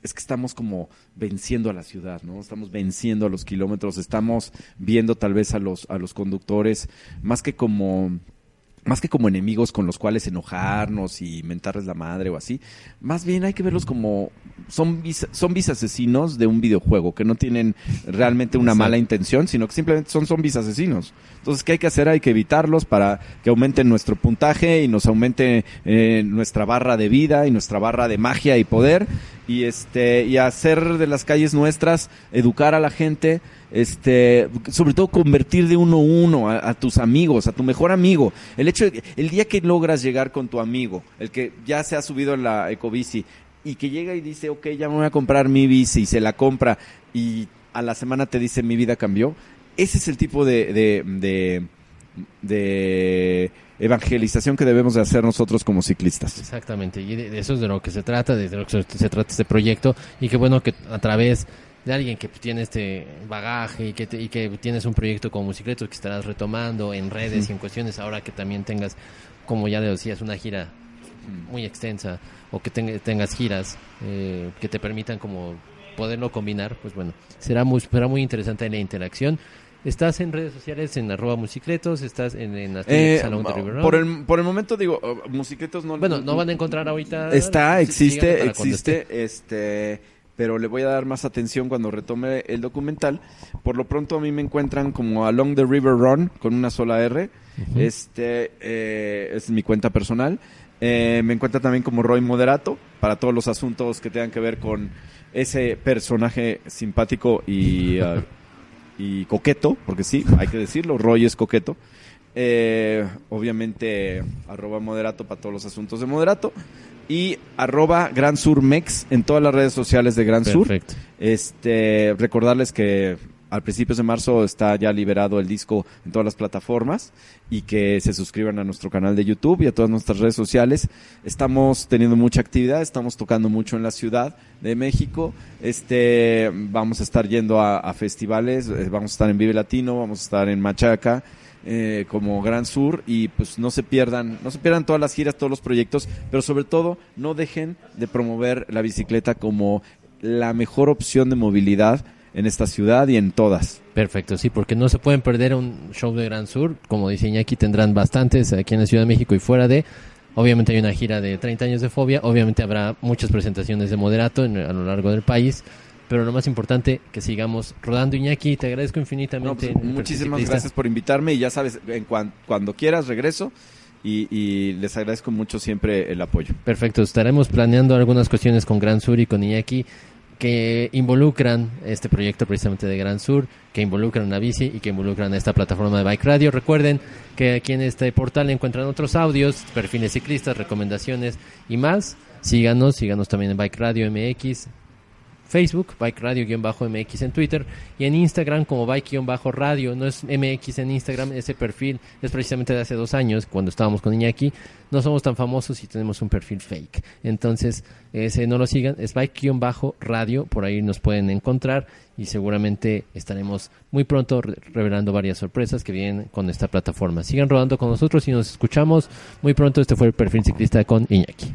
es que estamos como venciendo a la ciudad, ¿no? Estamos venciendo a los kilómetros, estamos viendo tal vez a los, a los conductores más que como más que como enemigos con los cuales enojarnos y mentarles la madre o así, más bien hay que verlos como zombies, zombies asesinos de un videojuego, que no tienen realmente una Exacto. mala intención, sino que simplemente son zombies asesinos. Entonces, ¿qué hay que hacer? Hay que evitarlos para que aumenten nuestro puntaje y nos aumente eh, nuestra barra de vida y nuestra barra de magia y poder y este y hacer de las calles nuestras, educar a la gente, este, sobre todo convertir de uno a uno a, tus amigos, a tu mejor amigo. El hecho de, el día que logras llegar con tu amigo, el que ya se ha subido en la ecobici y que llega y dice, ok, ya me voy a comprar mi bici y se la compra y a la semana te dice mi vida cambió. Ese es el tipo de, de, de, de evangelización que debemos de hacer nosotros como ciclistas. Exactamente, y de, eso es de lo que se trata, de lo que se, trata este proyecto, y qué bueno que a través de alguien que tiene este bagaje y que, te- y que tienes un proyecto como Musicletos que estarás retomando en redes y en cuestiones, ahora que también tengas, como ya le decías, una gira muy extensa o que tenga- tengas giras eh, que te permitan como poderlo combinar, pues bueno, será muy, será muy interesante la interacción. ¿Estás en redes sociales en arroba musicletos? ¿Estás en, en Eh, Salón de River por, el, por el momento digo, uh, Musiquetos no... Bueno, no van a encontrar ahorita. Está, existe, existe, este, pero le voy a dar más atención cuando retome el documental. Por lo pronto a mí me encuentran como Along the River Run con una sola R. Este eh, es mi cuenta personal. Eh, me encuentra también como Roy Moderato para todos los asuntos que tengan que ver con ese personaje simpático y, ah, y coqueto, porque sí, hay que decirlo, Roy es coqueto. Eh, obviamente, arroba moderato para todos los asuntos de moderato. Y arroba Gran Sur Mex en todas las redes sociales de Gran Sur. Perfecto. Este, recordarles que al principios de marzo está ya liberado el disco en todas las plataformas y que se suscriban a nuestro canal de YouTube y a todas nuestras redes sociales. Estamos teniendo mucha actividad, estamos tocando mucho en la Ciudad de México. Este, vamos a estar yendo a, a festivales, eh, vamos a estar en Vive Latino, vamos a estar en Machaca. eh, como Gran Sur y pues no se pierdan, no se pierdan todas las giras, todos los proyectos, pero sobre todo no dejen de promover la bicicleta como la mejor opción de movilidad en esta ciudad y en todas. Perfecto, sí, porque no se pueden perder un show de Gran Sur. Como dice Iñaki, tendrán bastantes aquí en la Ciudad de México y fuera de. Obviamente hay una gira de 30 años de fobia. Obviamente habrá muchas presentaciones de moderato en- a lo largo del país. Pero lo más importante, que sigamos rodando. Iñaki, te agradezco No, infinitamente. pues, muchísimas gracias por invitarme y ya sabes, en cuan- cuando quieras regreso y, y les agradezco mucho siempre el apoyo. Perfecto, estaremos planeando algunas cuestiones con Gran Sur y con Iñaki que involucran este proyecto precisamente de Gran Sur, que involucran a bici y que involucran a esta plataforma de Bike Radio. Recuerden que aquí en este portal encuentran otros audios, perfiles ciclistas, recomendaciones y más. Síganos, síganos también en Bike Radio MX, Facebook, Bike Radio-MX en Twitter y en Instagram como Bike-Radio. No es MX en Instagram, ese perfil es precisamente de hace dos años, cuando estábamos con Iñaki. No somos tan famosos y tenemos un perfil fake. Entonces, ese no lo sigan, es Bike-Radio, por ahí nos pueden encontrar y seguramente estaremos muy pronto re- revelando varias sorpresas que vienen con esta plataforma. Sigan rodando con nosotros y nos escuchamos muy pronto. Este fue el perfil ciclista con Iñaki.